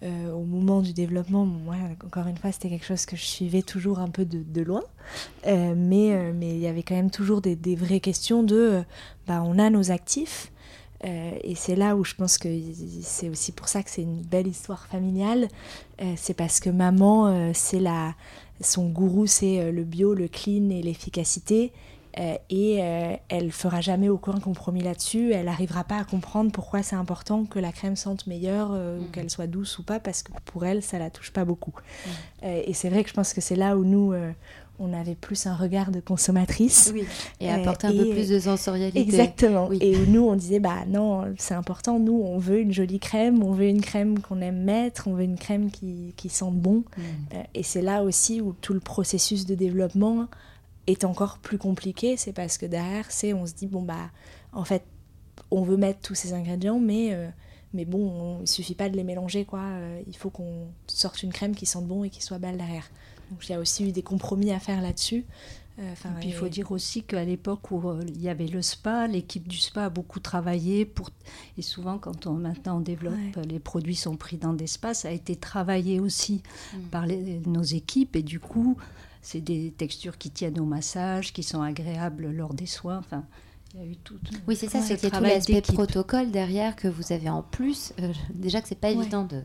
D: euh, au moment du développement, moi encore une fois, c'était quelque chose que je suivais toujours un peu de, de loin. Euh, mais mais il y avait quand même toujours des, des vraies questions de, bah, on a nos actifs. Euh, et c'est là où je pense que c'est aussi pour ça que c'est une belle histoire familiale. Euh, c'est parce que maman, euh, c'est la, son gourou, c'est le bio, le clean et l'efficacité. Et elle fera jamais aucun compromis là-dessus. Elle n'arrivera pas à comprendre pourquoi c'est important que la crème sente meilleure mmh. ou qu'elle soit douce ou pas, parce que pour elle, ça la touche pas beaucoup. Mmh. et c'est vrai que je pense que c'est là où nous on avait plus un regard de consommatrice.
A: Oui. Et apporter euh, un et peu plus de sensorialité.
D: Exactement. Oui. Et nous, on disait, bah non, c'est important, nous, on veut une jolie crème, on veut une crème qu'on aime mettre, on veut une crème qui, qui sente bon. Mm. Euh, et c'est là aussi où tout le processus de développement est encore plus compliqué, c'est parce que derrière, c'est on se dit bon bah en fait on veut mettre tous ces ingrédients, mais euh, mais bon, on, il suffit pas de les mélanger quoi. Euh, il faut qu'on sorte une crème qui sente bon et qui soit belle derrière. Donc il y a aussi eu des compromis à faire là-dessus.
B: Euh, et puis il faut dire aussi qu'à l'époque où il y avait le spa, l'équipe du spa a beaucoup travaillé pour et souvent quand on maintenant on développe les produits sont pris dans des spas, ça a été travaillé aussi mm. par les, nos équipes et du coup c'est des textures qui tiennent au massage, qui sont agréables lors des soins. Enfin, il y a eu tout.
A: Oui, c'est ça, c'était tout l'aspect protocole derrière que vous avez en plus. Euh, déjà que c'est pas évident de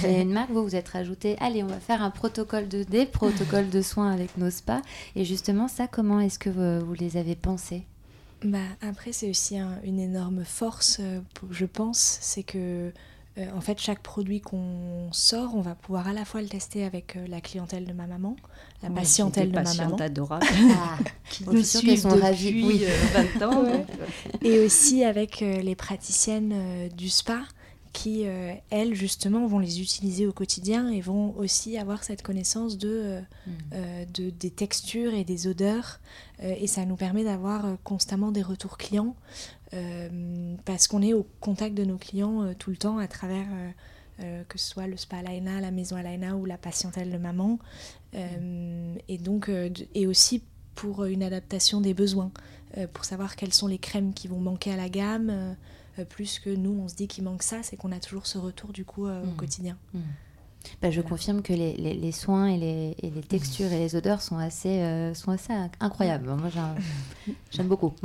A: créer une marque, vous vous êtes rajouté, allez, on va faire un protocole de des protocoles de soins avec nos spas. Et justement, ça, comment est-ce que vous, vous, les avez pensés?
D: Bah, Après, c'est aussi une énorme force, euh, je pense, c'est que euh, en fait, chaque produit qu'on sort, on va pouvoir à la fois le tester avec euh, la clientèle de ma maman, la patientèle de ma maman.
B: adorable.
A: Ah, qui nous suivent sont depuis
B: oui. 20 euh, ans.
D: Et aussi avec les praticiennes du spa qui, elles, justement, vont les utiliser au quotidien et vont aussi avoir cette connaissance de, hmm. de des textures et des odeurs. et ça nous permet d'avoir constamment des retours clients euh, parce qu'on est au contact de nos clients euh, tout le temps à travers euh, que ce soit le spa Alaina, la maison Alaina ou la patientèle de maman. et donc, et aussi pour une adaptation des besoins, pour savoir quelles sont les crèmes qui vont manquer à la gamme. Plus que nous, on se dit qu'il manque ça, c'est qu'on a toujours ce retour du coup au mmh. quotidien. Mmh.
A: Bah, je confirme que les, les, soins et les, et les, textures et les odeurs sont assez, euh, sont assez incroyables. Moi, j'aime beaucoup.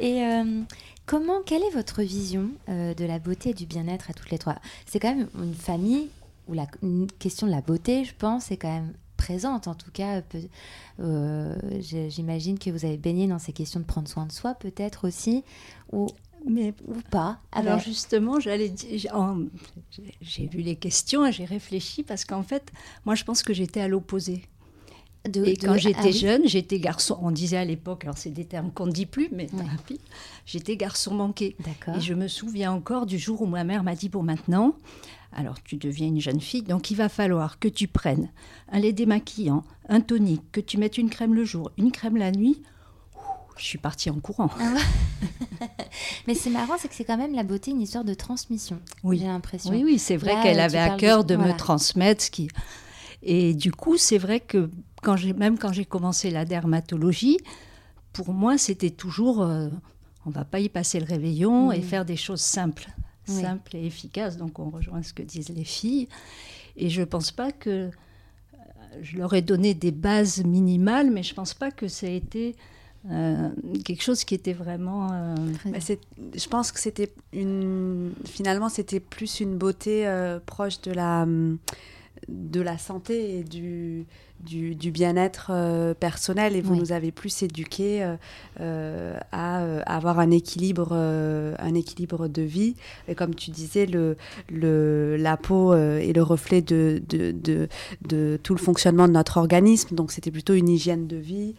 A: Et euh, comment, quelle est votre vision euh, de la beauté et du bien-être à toutes les trois? C'est quand même une famille où la question de la beauté, je pense, est quand même présente. En tout cas, j'imagine que vous avez baigné dans ces questions de prendre soin de soi, peut-être aussi, ou
B: mais ou pas. Alors justement, j'allais j'ai vu les questions et j'ai réfléchi parce qu'en fait, moi je pense que j'étais à l'opposé. et quand j'étais ah jeune, j'étais garçon. On disait à l'époque, alors c'est des termes qu'on ne dit plus, mais j'étais garçon manqué. Et je me souviens encore du jour où ma mère m'a dit pour maintenant, alors tu deviens une jeune fille, donc il va falloir que tu prennes un lait démaquillant, un tonique, que tu mettes une crème le jour, une crème la nuit je suis partie en courant. Ah
A: Mais c'est marrant, c'est que c'est quand même la beauté une histoire de transmission.
B: Oui,
A: j'ai l'impression.
B: Oui, oui, c'est vrai qu'elle avait à cœur de, me transmettre ce qui. Et du coup, c'est vrai que quand même quand j'ai commencé la dermatologie, pour moi, c'était toujours, euh, on va pas y passer le réveillon et faire des choses simples, simples et efficaces. Donc, on rejoint ce que disent les filles. Et je pense pas que euh, je leur ai donné des bases minimales, mais je pense pas que ça a été euh, quelque chose qui était vraiment. Euh,
C: bah, je pense que c'était une. Finalement, c'était plus une beauté euh, proche de la de la santé et du du, bien-être euh, personnel et vous nous avez plus éduqués euh, euh, à, avoir un équilibre, un équilibre de vie. Et comme tu disais, le, le, la peau est le reflet de, de, de, tout le fonctionnement de notre organisme. Donc c'était plutôt une hygiène de vie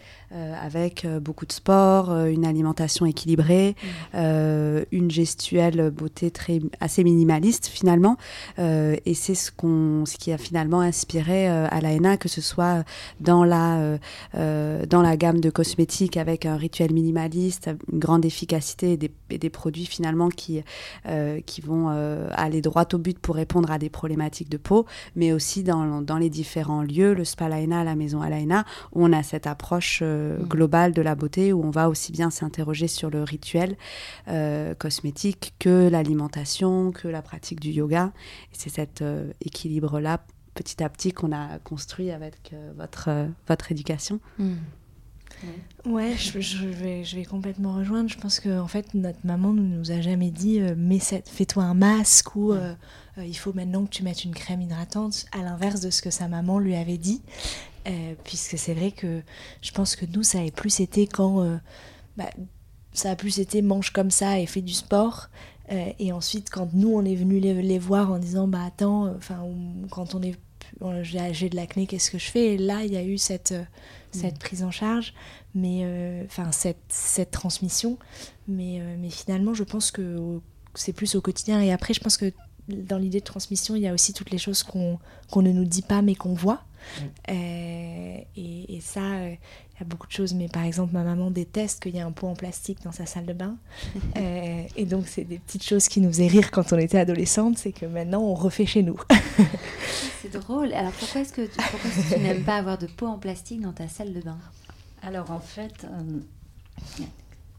C: avec beaucoup de sport, une alimentation équilibrée, une gestuelle beauté très, assez minimaliste finalement. et c'est ce, qu'on ce qui a finalement inspiré à l'ANA, que ce soit dans la, euh, euh, dans la gamme de cosmétiques avec un rituel minimaliste, une grande efficacité et des, produits finalement qui, euh, qui vont aller droit au but pour répondre à des problématiques de peau, mais aussi dans, dans les différents lieux, le Spa Laena, la Maison Alaina, où on a cette approche mm. globale de la beauté, où on va aussi bien s'interroger sur le rituel cosmétique que l'alimentation, que la pratique du yoga. C'est cet équilibre-là petit à petit qu'on a construit avec euh, votre, euh, votre éducation.
D: Hmm. Ouais, je, vais, je vais complètement rejoindre. Je pense que en fait, notre maman ne nous a jamais dit euh, fais-toi un masque ou il faut maintenant que tu mettes une crème hydratante, à l'inverse de ce que sa maman lui avait dit. puisque c'est vrai que je pense que nous, ça a plus été quand. Bah, ça a plus été mange comme ça et fais du sport. Et ensuite, quand nous, on est venu les, les, voir en disant Bah attends, enfin, quand on est j'ai de l'acné, qu'est-ce que je fais? Et là, il y a eu cette, euh, cette mm. prise en charge, mais euh, enfin cette, cette, transmission. Mais, euh, mais finalement, je pense que c'est plus au quotidien. Et après, je pense que dans l'idée de transmission, il y a aussi toutes les choses qu'on ne nous dit pas mais qu'on voit. Euh, et, ça, euh, il y a beaucoup de choses. Mais par exemple, ma maman déteste qu'il y ait un pot en plastique dans sa salle de bain. Euh, et donc, c'est des petites choses qui nous faisaient rire quand on était adolescente. C'est que maintenant, on refait chez nous.
A: c'est drôle. Alors, pourquoi est-ce que tu, tu n'aimes pas avoir de pot en plastique dans ta salle de bain?
B: Alors, en fait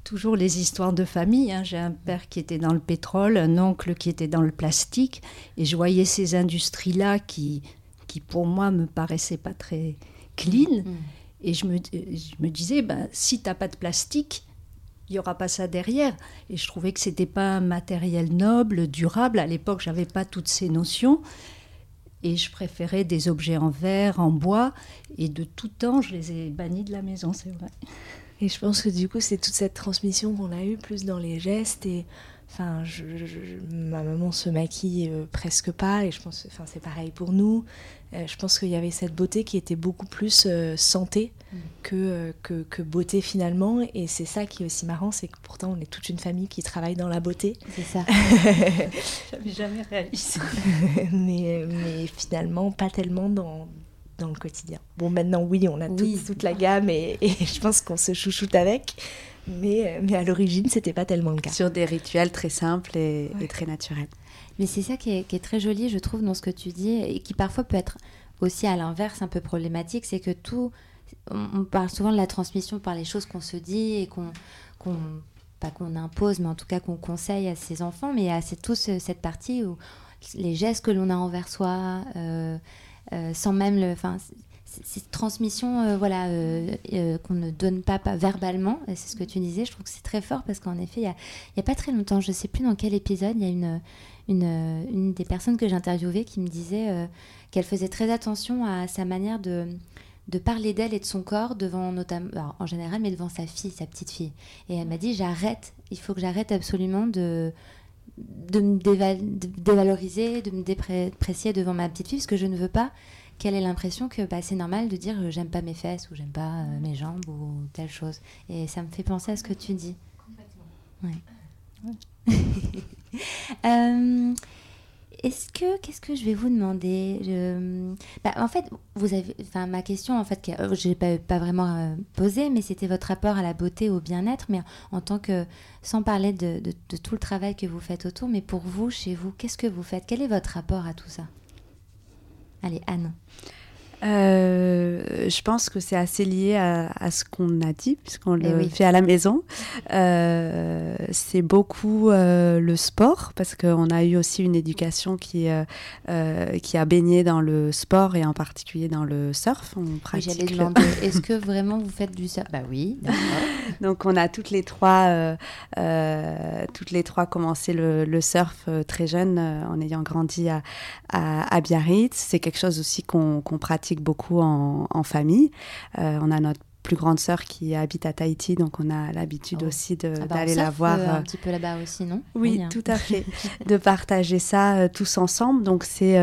B: toujours les histoires de famille. Hein. J'ai un père qui était dans le pétrole, un oncle qui était dans le plastique, et je voyais ces industries-là qui, qui pour moi me paraissaient pas très clean. Mm. Et je me, je me disais, ben, si tu n'as pas de plastique, il n'y aura pas ça derrière. Et je trouvais que ce n'était pas un matériel noble, durable. À l'époque, je n'avais pas toutes ces notions. Et je préférais des objets en verre, en bois. Et de tout temps, je les ai bannis de la maison, c'est vrai.
D: Et je pense que du coup, c'est toute cette transmission qu'on a eue, plus dans les gestes. Et enfin, je, ma maman se maquille euh, presque pas, et je pense, enfin, c'est pareil pour nous. Euh, je pense qu'il y avait cette beauté qui était beaucoup plus euh, santé mm. que, que, que, beauté finalement. Et c'est ça qui est aussi marrant, c'est que pourtant, on est toute une famille qui travaille dans la beauté.
A: C'est ça.
B: J'avais jamais réalisé.
D: mais, mais finalement, pas tellement dans dans le quotidien. Bon, maintenant, oui, on a toute, la gamme et, je pense qu'on se chouchoute avec. Mais, mais à l'origine, c'était pas tellement le cas.
C: Sur des rituels très simples et, très naturels.
A: Mais c'est ça qui est, très joli, je trouve, dans ce que tu dis, et qui parfois peut être aussi à l'inverse un peu problématique, c'est que tout. On, parle souvent de la transmission par les choses qu'on se dit et qu'on. pas qu'on impose, mais en tout cas qu'on conseille à ses enfants, mais c'est tout cette partie où les gestes que l'on a envers soi, euh, euh, sans même. Enfin, cette transmission euh, voilà, euh, qu'on ne donne pas, verbalement, c'est ce que tu disais, je trouve que c'est très fort parce qu'en effet, il n'y a, pas très longtemps, je ne sais plus dans quel épisode, il y a une, une, des personnes que j'ai interviewées qui me disait qu'elle faisait très attention à sa manière de, de parler d'elle et de son corps devant notamment en général mais devant sa fille sa petite fille et elle m'a dit j'arrête il faut que j'arrête absolument de de me dévaloriser, de me déprécier devant ma petite fille, parce que je ne veux pas qu'elle ait l'impression que bah, c'est normal de dire euh, j'aime pas mes fesses ou j'aime pas euh, mes jambes ou telle chose. Et ça me fait penser à ce que tu dis. Ouais. euh, est-ce que, qu'est-ce que je vais vous demander? Bah, En fait, vous avez, enfin, ma question, en fait, que euh, je n'ai pas, vraiment euh, posée, mais c'était votre rapport à la beauté, au bien-être, mais en tant que, sans parler de, tout le travail que vous faites autour, mais pour vous, chez vous, qu'est-ce que vous faites? Quel est votre rapport à tout ça? Allez, Anne.
C: Euh, je pense que c'est assez lié à, ce qu'on a dit, puisqu'on eh le fait à la maison. Euh, c'est beaucoup euh, le sport, parce qu'on a eu aussi une éducation qui, qui a baigné dans le sport et en particulier dans le surf.
A: On pratique. Demander, est-ce que vraiment vous faites du surf? Bah oui,
C: Donc on a toutes les trois, toutes les trois commencé le, surf très jeune, en ayant grandi à, à, Biarritz. C'est quelque chose aussi qu'on pratique beaucoup en, en famille. Euh, on a notre plus grande sœur qui habite à Tahiti, donc on a l'habitude oh. aussi ah bah, d'aller la voir.
A: Euh, un petit peu là-bas aussi, non?
C: Oui, tout à fait. de partager ça euh, tous ensemble. Donc c'est,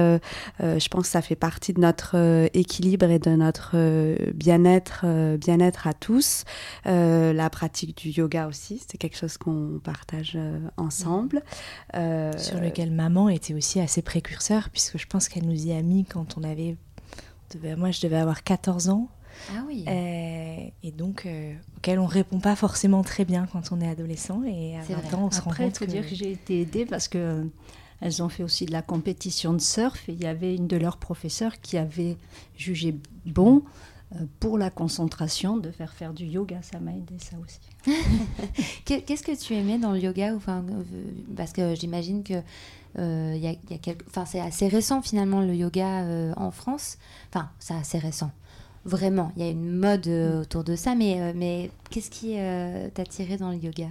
C: je pense que ça fait partie de notre équilibre et de notre bien-être, bien-être à tous. la pratique du yoga aussi, c'est quelque chose qu'on partage ensemble.
D: Sur lequel maman était aussi assez précurseur, puisque je pense qu'elle nous y a mis quand on avait moi, je devais avoir 14 ans.
A: Ah oui.
D: Euh, et donc, euh, auquel on répond pas forcément très bien quand on est adolescent. Et à 20 ans, on se rend compte.
B: faut dire que j'ai été aidée parce que euh, elles ont fait aussi de la compétition de surf et il y avait une de leurs professeurs qui avait jugé bon pour la concentration de faire faire du yoga. Ça m'a aidé ça aussi.
A: Qu'est-ce que tu aimais dans le yoga enfin, Parce que j'imagine que euh, y a, y a quelques... enfin, c'est assez récent finalement le yoga euh, en France. Enfin, c'est assez récent. Vraiment, il y a une mode euh, mm. autour de ça, mais, euh, mais qu'est-ce qui t'a tiré dans le yoga?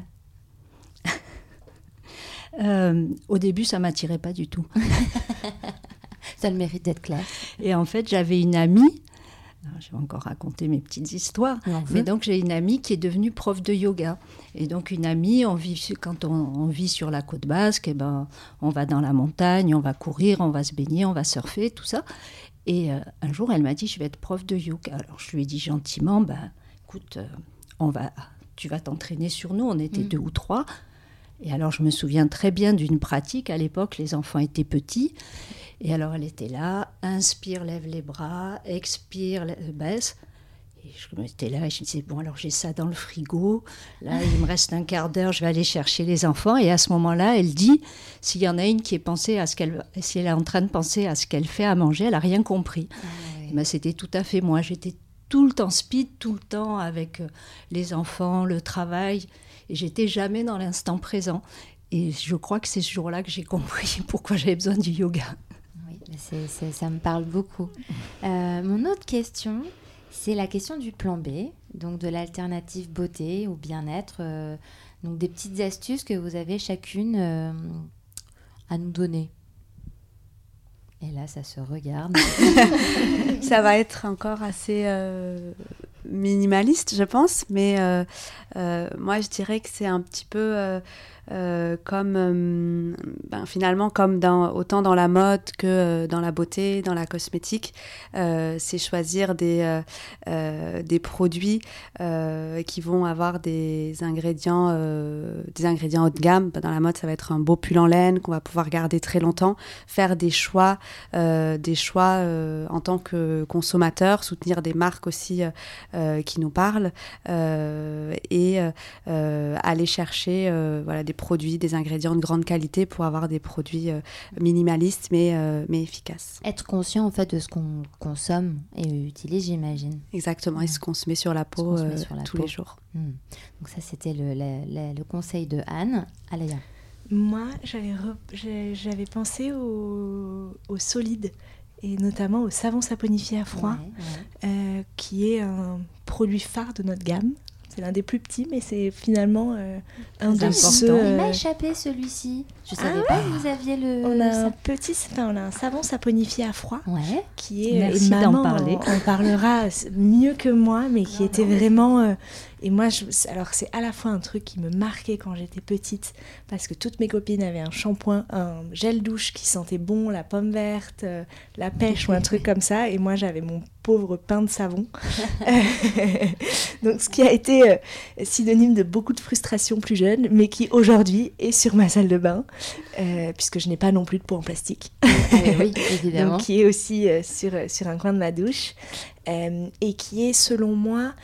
B: Au début, ça m'attirait pas du tout.
A: ça le mérite d'être clair.
B: Et en fait, j'avais une amie je vais encore raconter mes petites histoires. Mais donc j'ai une amie qui est devenue prof de yoga. Et donc une amie, on vit, quand on, vit sur la côte basque, et eh ben, on va dans la montagne, on va courir, on va se baigner, on va surfer, tout ça. Et euh, un jour, elle m'a dit, je vais être prof de yoga. Alors je lui ai dit gentiment, ben, écoute, euh, on va, tu vas t'entraîner sur nous. On était mm. deux ou trois. Et alors, je me souviens très bien d'une pratique. À l'époque, les enfants étaient petits. Et alors, elle était là, inspire, lève les bras, expire, baisse. Et je m'étais là et je me disais, bon, alors j'ai ça dans le frigo. Là, il me reste un quart d'heure, je vais aller chercher les enfants. Et à ce moment-là, elle dit, s'il y en a une qui est pensée à ce qu'elle, si elle est en train de penser à ce qu'elle fait à manger, elle n'a rien compris. Ah ben, c'était tout à fait moi. J'étais tout le temps speed, tout le temps avec euh, les enfants, le travail. Et j'étais jamais dans l'instant présent. Et je crois que c'est ce jour-là que j'ai compris pourquoi j'avais besoin du yoga.
A: Ça me parle beaucoup. Euh, mon autre question, c'est la question du plan B, donc de l'alternative beauté ou bien-être. Euh, donc des petites astuces que vous avez chacune euh, à nous donner. Et là, ça se regarde.
C: ça va être encore assez euh, minimaliste, je pense, mais moi, je dirais que c'est un petit peu euh, comme euh, ben, finalement comme autant dans la mode que euh, dans la beauté, dans la cosmétique, c'est choisir des, des produits qui vont avoir des ingrédients, des ingrédients haut de gamme. Dans la mode, ça va être un beau pull en laine qu'on va pouvoir garder très longtemps, faire des choix, des choix en tant que consommateur, soutenir des marques aussi qui nous parlent et aller chercher voilà, des produits, des ingrédients de grande qualité pour avoir des produits euh, minimalistes mais, euh, mais efficaces.
A: Être conscient en fait de ce qu'on consomme et utilise, j'imagine.
C: Exactement, et ce qu'on se met sur la peau euh, tous les jours. Hmm.
A: Donc ça, c'était le, le, conseil de Anne. Alaya.
D: Moi, j'avais pensé au, au, solide et notamment au savon saponifié à froid, qui est un produit phare de notre gamme. C'est l'un des plus petits, mais c'est finalement euh, un de ceux.
A: Il m'a échappé celui-ci. Je savais ah pas que vous aviez le.
D: On a un petit, enfin, on a un savon saponifié à froid.
A: Ouais.
D: Qui est. Merci d'en parler. On, parlera mieux que moi, mais qui était vraiment. Euh, et moi, je, alors c'est à la fois un truc qui me marquait quand j'étais petite, parce que toutes mes copines avaient un shampoing, un gel douche qui sentait bon, la pomme verte, euh, la pêche ou un truc comme ça, et moi j'avais mon pauvre pain de savon. Donc ce qui a été euh, synonyme de beaucoup de frustration plus jeune, mais qui aujourd'hui est sur ma salle de bain, euh, puisque je n'ai pas non plus de peau en plastique.
A: Ah oui, évidemment.
D: Donc qui est aussi sur, sur un coin de ma douche. et qui est selon moi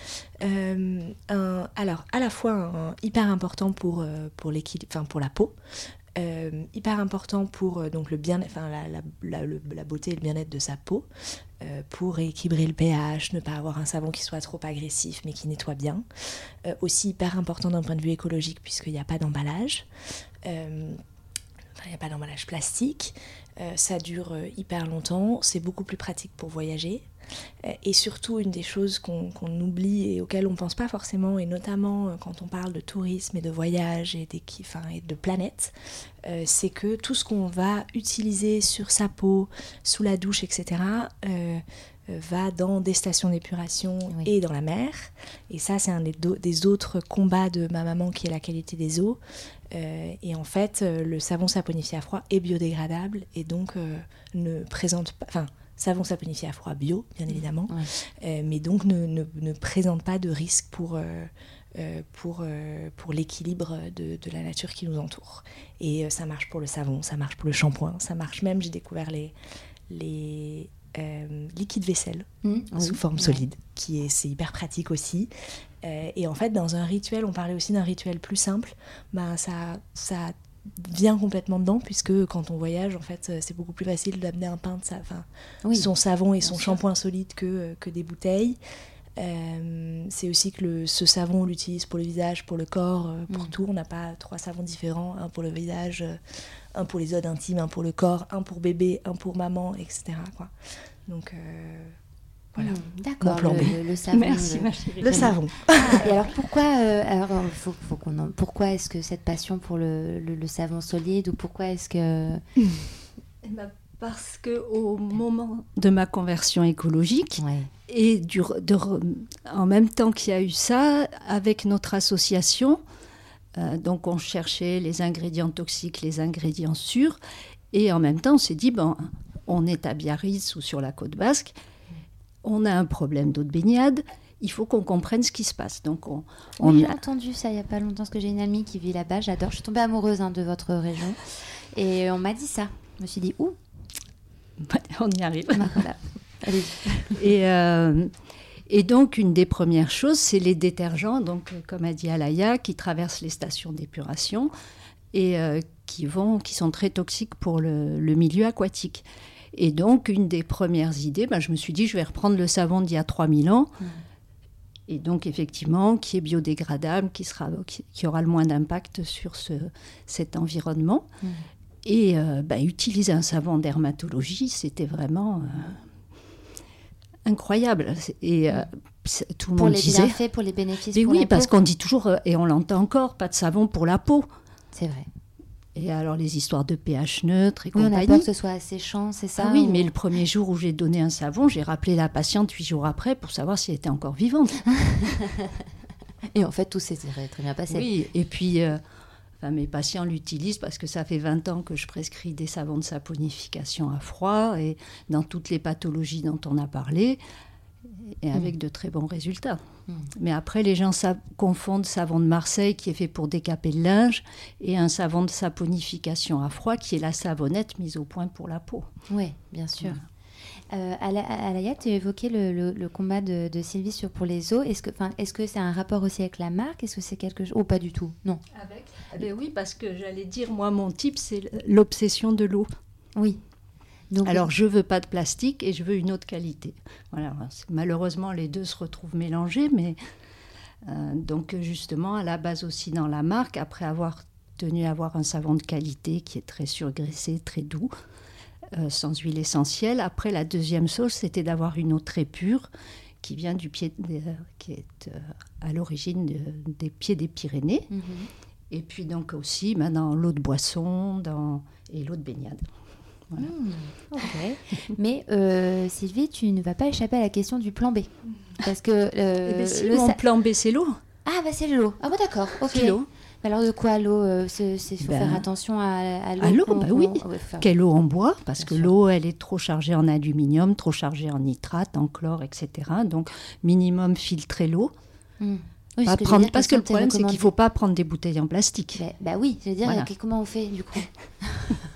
D: euh, un, alors, à la fois hyper important pour, euh, pour, pour la peau, euh, hyper important pour donc le bien, enfin la, la, la, beauté et le bien-être de sa peau, pour équilibrer le pH, ne pas avoir un savon qui soit trop agressif mais qui nettoie bien. aussi hyper important d'un point de vue écologique puisqu'il n'y a pas d'emballage. il n'y a pas d'emballage plastique. ça dure hyper longtemps. C'est beaucoup plus pratique pour voyager euh, et surtout, une des choses qu'on oublie et auxquelles on ne pense pas forcément, et notamment euh, quand on parle de tourisme et de voyage et, enfin, et de planète, euh, c'est que tout ce qu'on va utiliser sur sa peau, sous la douche, etc., va dans des stations d'épuration et dans la mer. Et ça, c'est un des, des, autres combats de ma maman qui est la qualité des eaux. et en fait, le savon saponifié à froid est biodégradable et donc ne présente pas. Enfin, savon saponifié à froid bio, bien mmh. évidemment, euh, mais donc ne, ne, présente pas de risque pour, euh, euh, pour, pour l'équilibre de, de, la nature qui nous entoure. Et ça marche pour le savon, ça marche pour le shampoing, ça marche même, j'ai découvert les, les liquides vaisselle mmh. sous forme solide, qui est, c'est hyper pratique aussi. et en fait, dans un rituel, on parlait aussi d'un rituel plus simple, ben, ça, ça vient complètement dedans puisque quand on voyage en fait c'est beaucoup plus facile d'amener un pain de sa, enfin, son savon et son shampoing solide que, euh, que des bouteilles. Euh, c'est aussi que le, ce savon on l'utilise pour le visage pour le corps euh, pour mm. tout. On n'a pas trois savons différents un pour le visage un pour les zones intimes un pour le corps un pour bébé un pour maman etc quoi. Donc voilà.
A: Hmm, d'accord. Le, le, savon.
D: Merci,
A: le,
D: le savon.
A: Ah, et alors pourquoi, euh, alors faut, faut qu'on pourquoi est-ce que cette passion pour le, savon solide ou pourquoi est-ce que
B: eh ben, parce que au moment de ma conversion écologique et du, de, en même temps qu'il y a eu ça avec notre association, euh, donc on cherchait les ingrédients toxiques, les ingrédients sûrs, et en même temps on s'est dit bon, on est à Biarritz ou sur la côte basque on a un problème d'eau de baignade, il faut qu'on comprenne ce qui se passe. Donc on,
A: on oui, j'ai entendu ça il n'y a pas longtemps, parce que j'ai une amie qui vit là-bas, j'adore, je suis tombée amoureuse hein, de votre région, et on m'a dit ça. Je me suis dit, où
B: On y arrive. Bah, voilà. et, euh, et donc, une des premières choses, c'est les détergents, donc, comme a dit Alaya, qui traversent les stations d'épuration et euh, qui, vont, qui sont très toxiques pour le, milieu aquatique. Et donc, une des premières idées, ben, je me suis dit, je vais reprendre le savon d'il y a 3000 ans. Mmh. Et donc, effectivement, qui est biodégradable, qui, sera, qui, aura le moins d'impact sur ce, cet environnement. Mmh. Et euh, ben, utiliser un savon en dermatologie, c'était vraiment euh, incroyable. Et euh, tout le
A: pour
B: monde
A: les
B: disait...
A: bienfaits, pour les bénéfices.
B: Mais
A: pour
B: oui,
A: la
B: parce qu'on dit toujours, et on l'entend encore, pas de savon pour la peau.
A: C'est vrai.
B: Et alors les histoires de pH neutre et
A: oui,
B: compagnie.
A: on a peur que ce soit asséchant, c'est ça
B: Ah oui,
A: ou-
B: mais le premier jour où j'ai donné un savon, j'ai rappelé la patiente huit jours après pour savoir si elle était encore vivante.
A: Et en fait, tout s'est très, très bien passé.
B: Oui, et puis euh, enfin, mes patients l'utilisent parce que ça fait 20 ans que je prescris des savons de saponification à froid et dans toutes les pathologies dont on a parlé, et avec de très bons résultats.
A: Mm.
B: Mais après, les gens sa- confondent savon de Marseille qui est fait pour décaper le linge et un savon de saponification à froid qui est la savonnette mise au point pour la peau.
A: Oui, bien sûr. Euh, Ala- Alaya, tu évoquais le, le- le combat de, de Sylvie sur, pour les os. Est-ce que enfin, est-ce que c'est un rapport aussi avec la marque? Est-ce que c'est quelque chose? Ou pas du tout Non.
B: Avec? Eh ben Oui, parce que j'allais dire, moi, mon type, c'est l'obsession de l'eau.
A: Oui. Donc,
B: Alors, je veux pas de plastique et je veux une autre qualité. Voilà. Malheureusement, les deux se retrouvent mélangés, mais euh, donc justement, à la base aussi dans la marque, après avoir tenu à avoir un savon de qualité qui est très surgraissé, très doux, euh, sans huile essentielle. Après, la deuxième sauce, c'était d'avoir une eau très pure qui vient du pied, de- qui est euh, à l'origine de- des pieds des Pyrénées.
A: Mhm.
B: Et puis donc aussi dans l'eau de boisson dans, et l'eau de baignade. Voilà.
A: Hmm, ok. Mais euh, Sylvie, tu ne vas pas échapper à la question du plan B. Parce que euh,
B: Eh ben si,
A: le
B: mon
A: sa-
B: plan B, c'est l'eau.
A: Ah, bah c'est l'eau. Ah, bon, d'accord. Ok.
B: C'est l'eau.
A: Mais Alors, de quoi l'eau euh, Il faut
B: Ben,
A: faire attention à, l'eau.
B: à l'eau, bah oui.
A: Faut faire-
B: Quelle eau en bois Parce
A: Bien
B: que l'eau, elle est trop chargée en aluminium, trop chargée en nitrate, en chlore, etc. Donc, minimum filtrer l'eau.
A: Hmm. Oui,
B: Pas prendre-
A: dire,
B: parce que le problème, c'est qu'il ne faut pas prendre des bouteilles en plastique.
A: Bah, bah oui, je veux dire,
B: Voilà.
A: comment on fait du coup?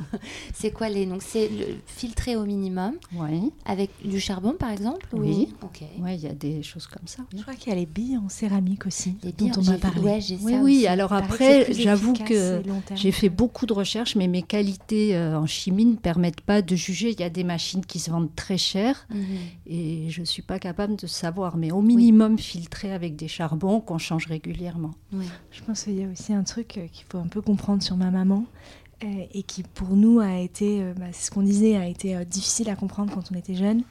A: C'est quoi les. Donc, c'est le- filtrer au minimum
B: Oui,
A: avec du charbon par exemple ou-
B: Oui.
A: Ok.
B: ouais, il y a des choses comme ça.
D: Je crois qu'il y a les billes en céramique aussi,
A: Les
D: dont on
A: j'ai
D: a
A: vu-
D: parlé.
A: Ouais,
B: Oui, oui.
A: aussi.
B: Alors après, j'avoue que j'ai fait beaucoup de recherches, mais mes qualités euh, en chimie ne permettent pas de juger. Il y a des machines qui se vendent très cher
A: Mhm.
B: et je ne suis pas capable de savoir. Mais au minimum, filtrer avec des charbons qu'on change régulièrement.
A: Oui.
D: Je pense qu'il y a aussi un truc euh, qu'il faut un peu comprendre sur ma maman et qui pour nous a été, euh, bah, c'est ce qu'on disait, a été euh, difficile à comprendre quand on était jeune.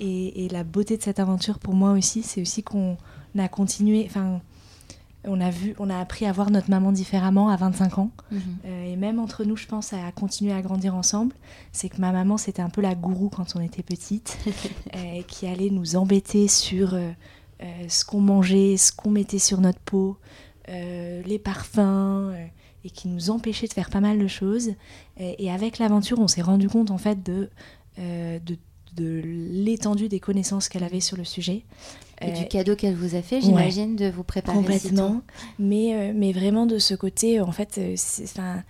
D: Et, et la beauté de cette aventure pour moi aussi, c'est aussi qu'on a continué, enfin, on a vu, on a appris à voir notre maman différemment à 25 ans.
A: Mhm.
D: Euh, et même entre nous, je pense, à continuer à grandir ensemble. C'est que ma maman, c'était un peu la gourou quand on était petite, euh, qui allait nous embêter sur euh, euh, ce qu'on mangeait, ce qu'on mettait sur notre peau, euh, les parfums, euh, et qui nous empêchait de faire pas mal de choses. Euh, et avec l'aventure, on s'est rendu compte en fait de, euh, de, de l'étendue des connaissances qu'elle avait sur le sujet.
A: Et
D: Euh,
A: du cadeau qu'elle vous a fait, j'imagine, de vous préparer
D: Complètement. Mais, euh, mais vraiment de ce côté, en fait, euh, enfin,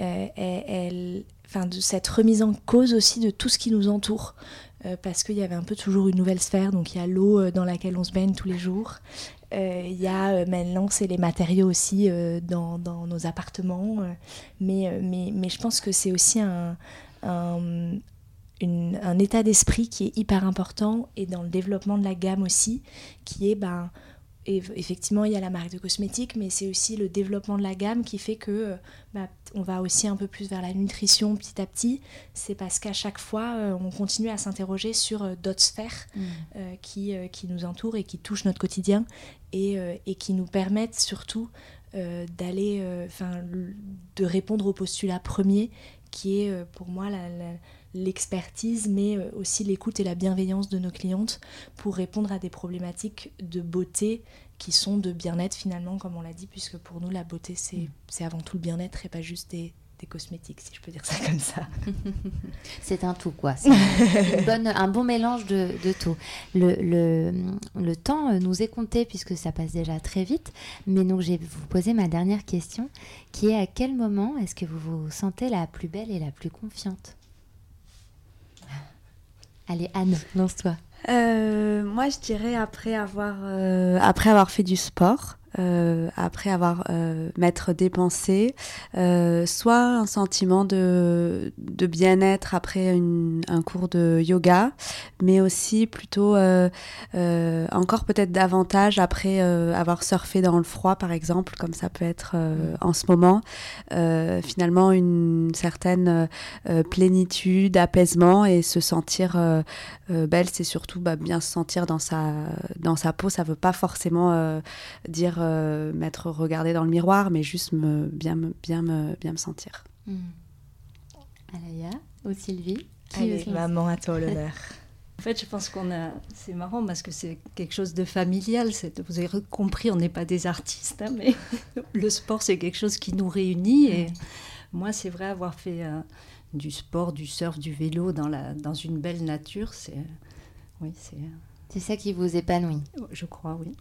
D: euh, elle, enfin, de cette remise en cause aussi de tout ce qui nous entoure. Euh, parce qu'il y avait un peu toujours une nouvelle sphère. Donc il y a l'eau euh, dans laquelle on se baigne tous les jours. Euh, Il y a euh, maintenant, c'est les matériaux aussi euh, dans, nos appartements. euh, mais, euh, mais, mais je pense que c'est aussi un, un état d'esprit qui est hyper important et dans le développement de la gamme aussi, qui est ben, et effectivement, il y a la marque de cosmétiques, mais c'est aussi le développement de la gamme qui fait que euh, bah, on va aussi un peu plus vers la nutrition petit à petit. C'est parce qu'à chaque fois, euh, on continue à s'interroger sur euh, d'autres sphères euh, qui, euh, qui nous entourent et qui touchent notre quotidien et, euh, et qui nous permettent surtout d'aller, de répondre au postulat premier qui est pour moi la- la- l'expertise, mais euh, aussi l'écoute et la bienveillance de nos clientes pour répondre à des problématiques de beauté qui sont de bien-être finalement, comme on l'a dit, puisque pour nous, la beauté, c'est c'est avant tout le bien-être et pas juste des, des cosmétiques, si je peux dire ça comme ça.
A: C'est un tout, quoi. C'est une bonne- un bon mélange de, de tout. Le, le, le temps euh, nous est compté puisque ça passe déjà très vite. Mais donc, je vais vous poser ma dernière question qui est à quel moment est-ce que vous vous sentez la plus belle et la plus confiante? Allez, Anne, lance-toi.
C: Euh, moi, je dirais après avoir, euh, après avoir fait du sport, euh, après avoir euh, m'être dépensé, euh, soit un sentiment de, de bien-être après une- un cours de yoga, mais aussi plutôt euh, encore peut-être davantage après avoir surfé dans le froid, par exemple, comme ça peut être euh, en ce moment. Finalement, une certaine plénitude, apaisement et se sentir belle, c'est surtout bah, bien se sentir dans sa, dans sa peau. Ça veut pas forcément dire euh, m'être regardé dans le miroir, mais juste me, bien, me, bien, me, bien me sentir.
A: Hmm. Alaya ou Sylvie Qui
D: Allez, maman, à toi l'honneur.
B: En fait, je pense qu'on a. C'est marrant parce que c'est quelque chose de familial. Vous avez compris, on n'est pas des artistes, hein, mais le sport, c'est quelque chose qui nous réunit. Et moi, c'est vrai, avoir fait euh, du sport, du surf, du vélo dans, la, dans une belle nature, c'est. Oui, c'est.
A: C'est ça qui vous épanouit.
B: Je crois, oui.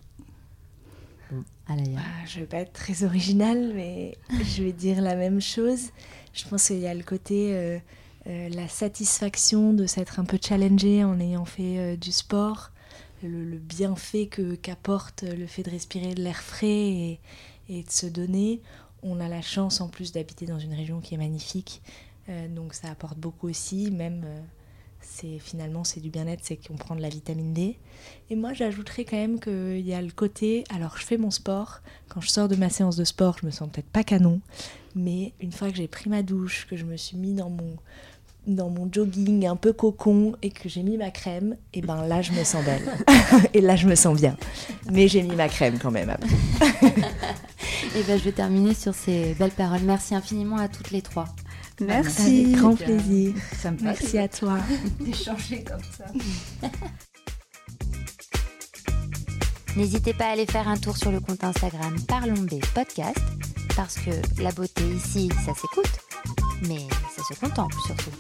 A: Alaya.
D: Ah, je vais pas être très originale, mais je vais dire la même chose. Je pense qu'il y a le côté, euh, euh, la satisfaction de s'être un peu challengé en ayant fait euh, du sport, le, bienfait que qu'apporte le fait de respirer de l'air frais et, et de se donner. On a la chance en plus d'habiter dans une région qui est magnifique, donc ça apporte beaucoup aussi. Même, c'est finalement c'est du bien-être, c'est qu'on prend de la vitamine D. Et moi, j'ajouterais quand même qu'il y a le côté. Alors, je fais mon sport. Quand je sors de ma séance de sport, je me sens peut-être pas canon. Mais une fois que j'ai pris ma douche, que je me suis mis dans mon, dans mon jogging un peu cocon et que j'ai mis ma crème, et ben là, je me sens belle. et là, je me sens bien. Mais j'ai mis ma crème quand même.
A: Et ben, je vais terminer sur ces belles paroles. Merci infiniment à toutes les trois.
C: Merci.
D: Avec grand plaisir.
B: Ça me passe
D: Merci à toi.
B: d'échanger comme ça.
A: N'hésitez pas à aller faire un tour sur le compte Instagram Parlons B Podcast, parce que la beauté ici, ça s'écoute, mais ça se contemple surtout.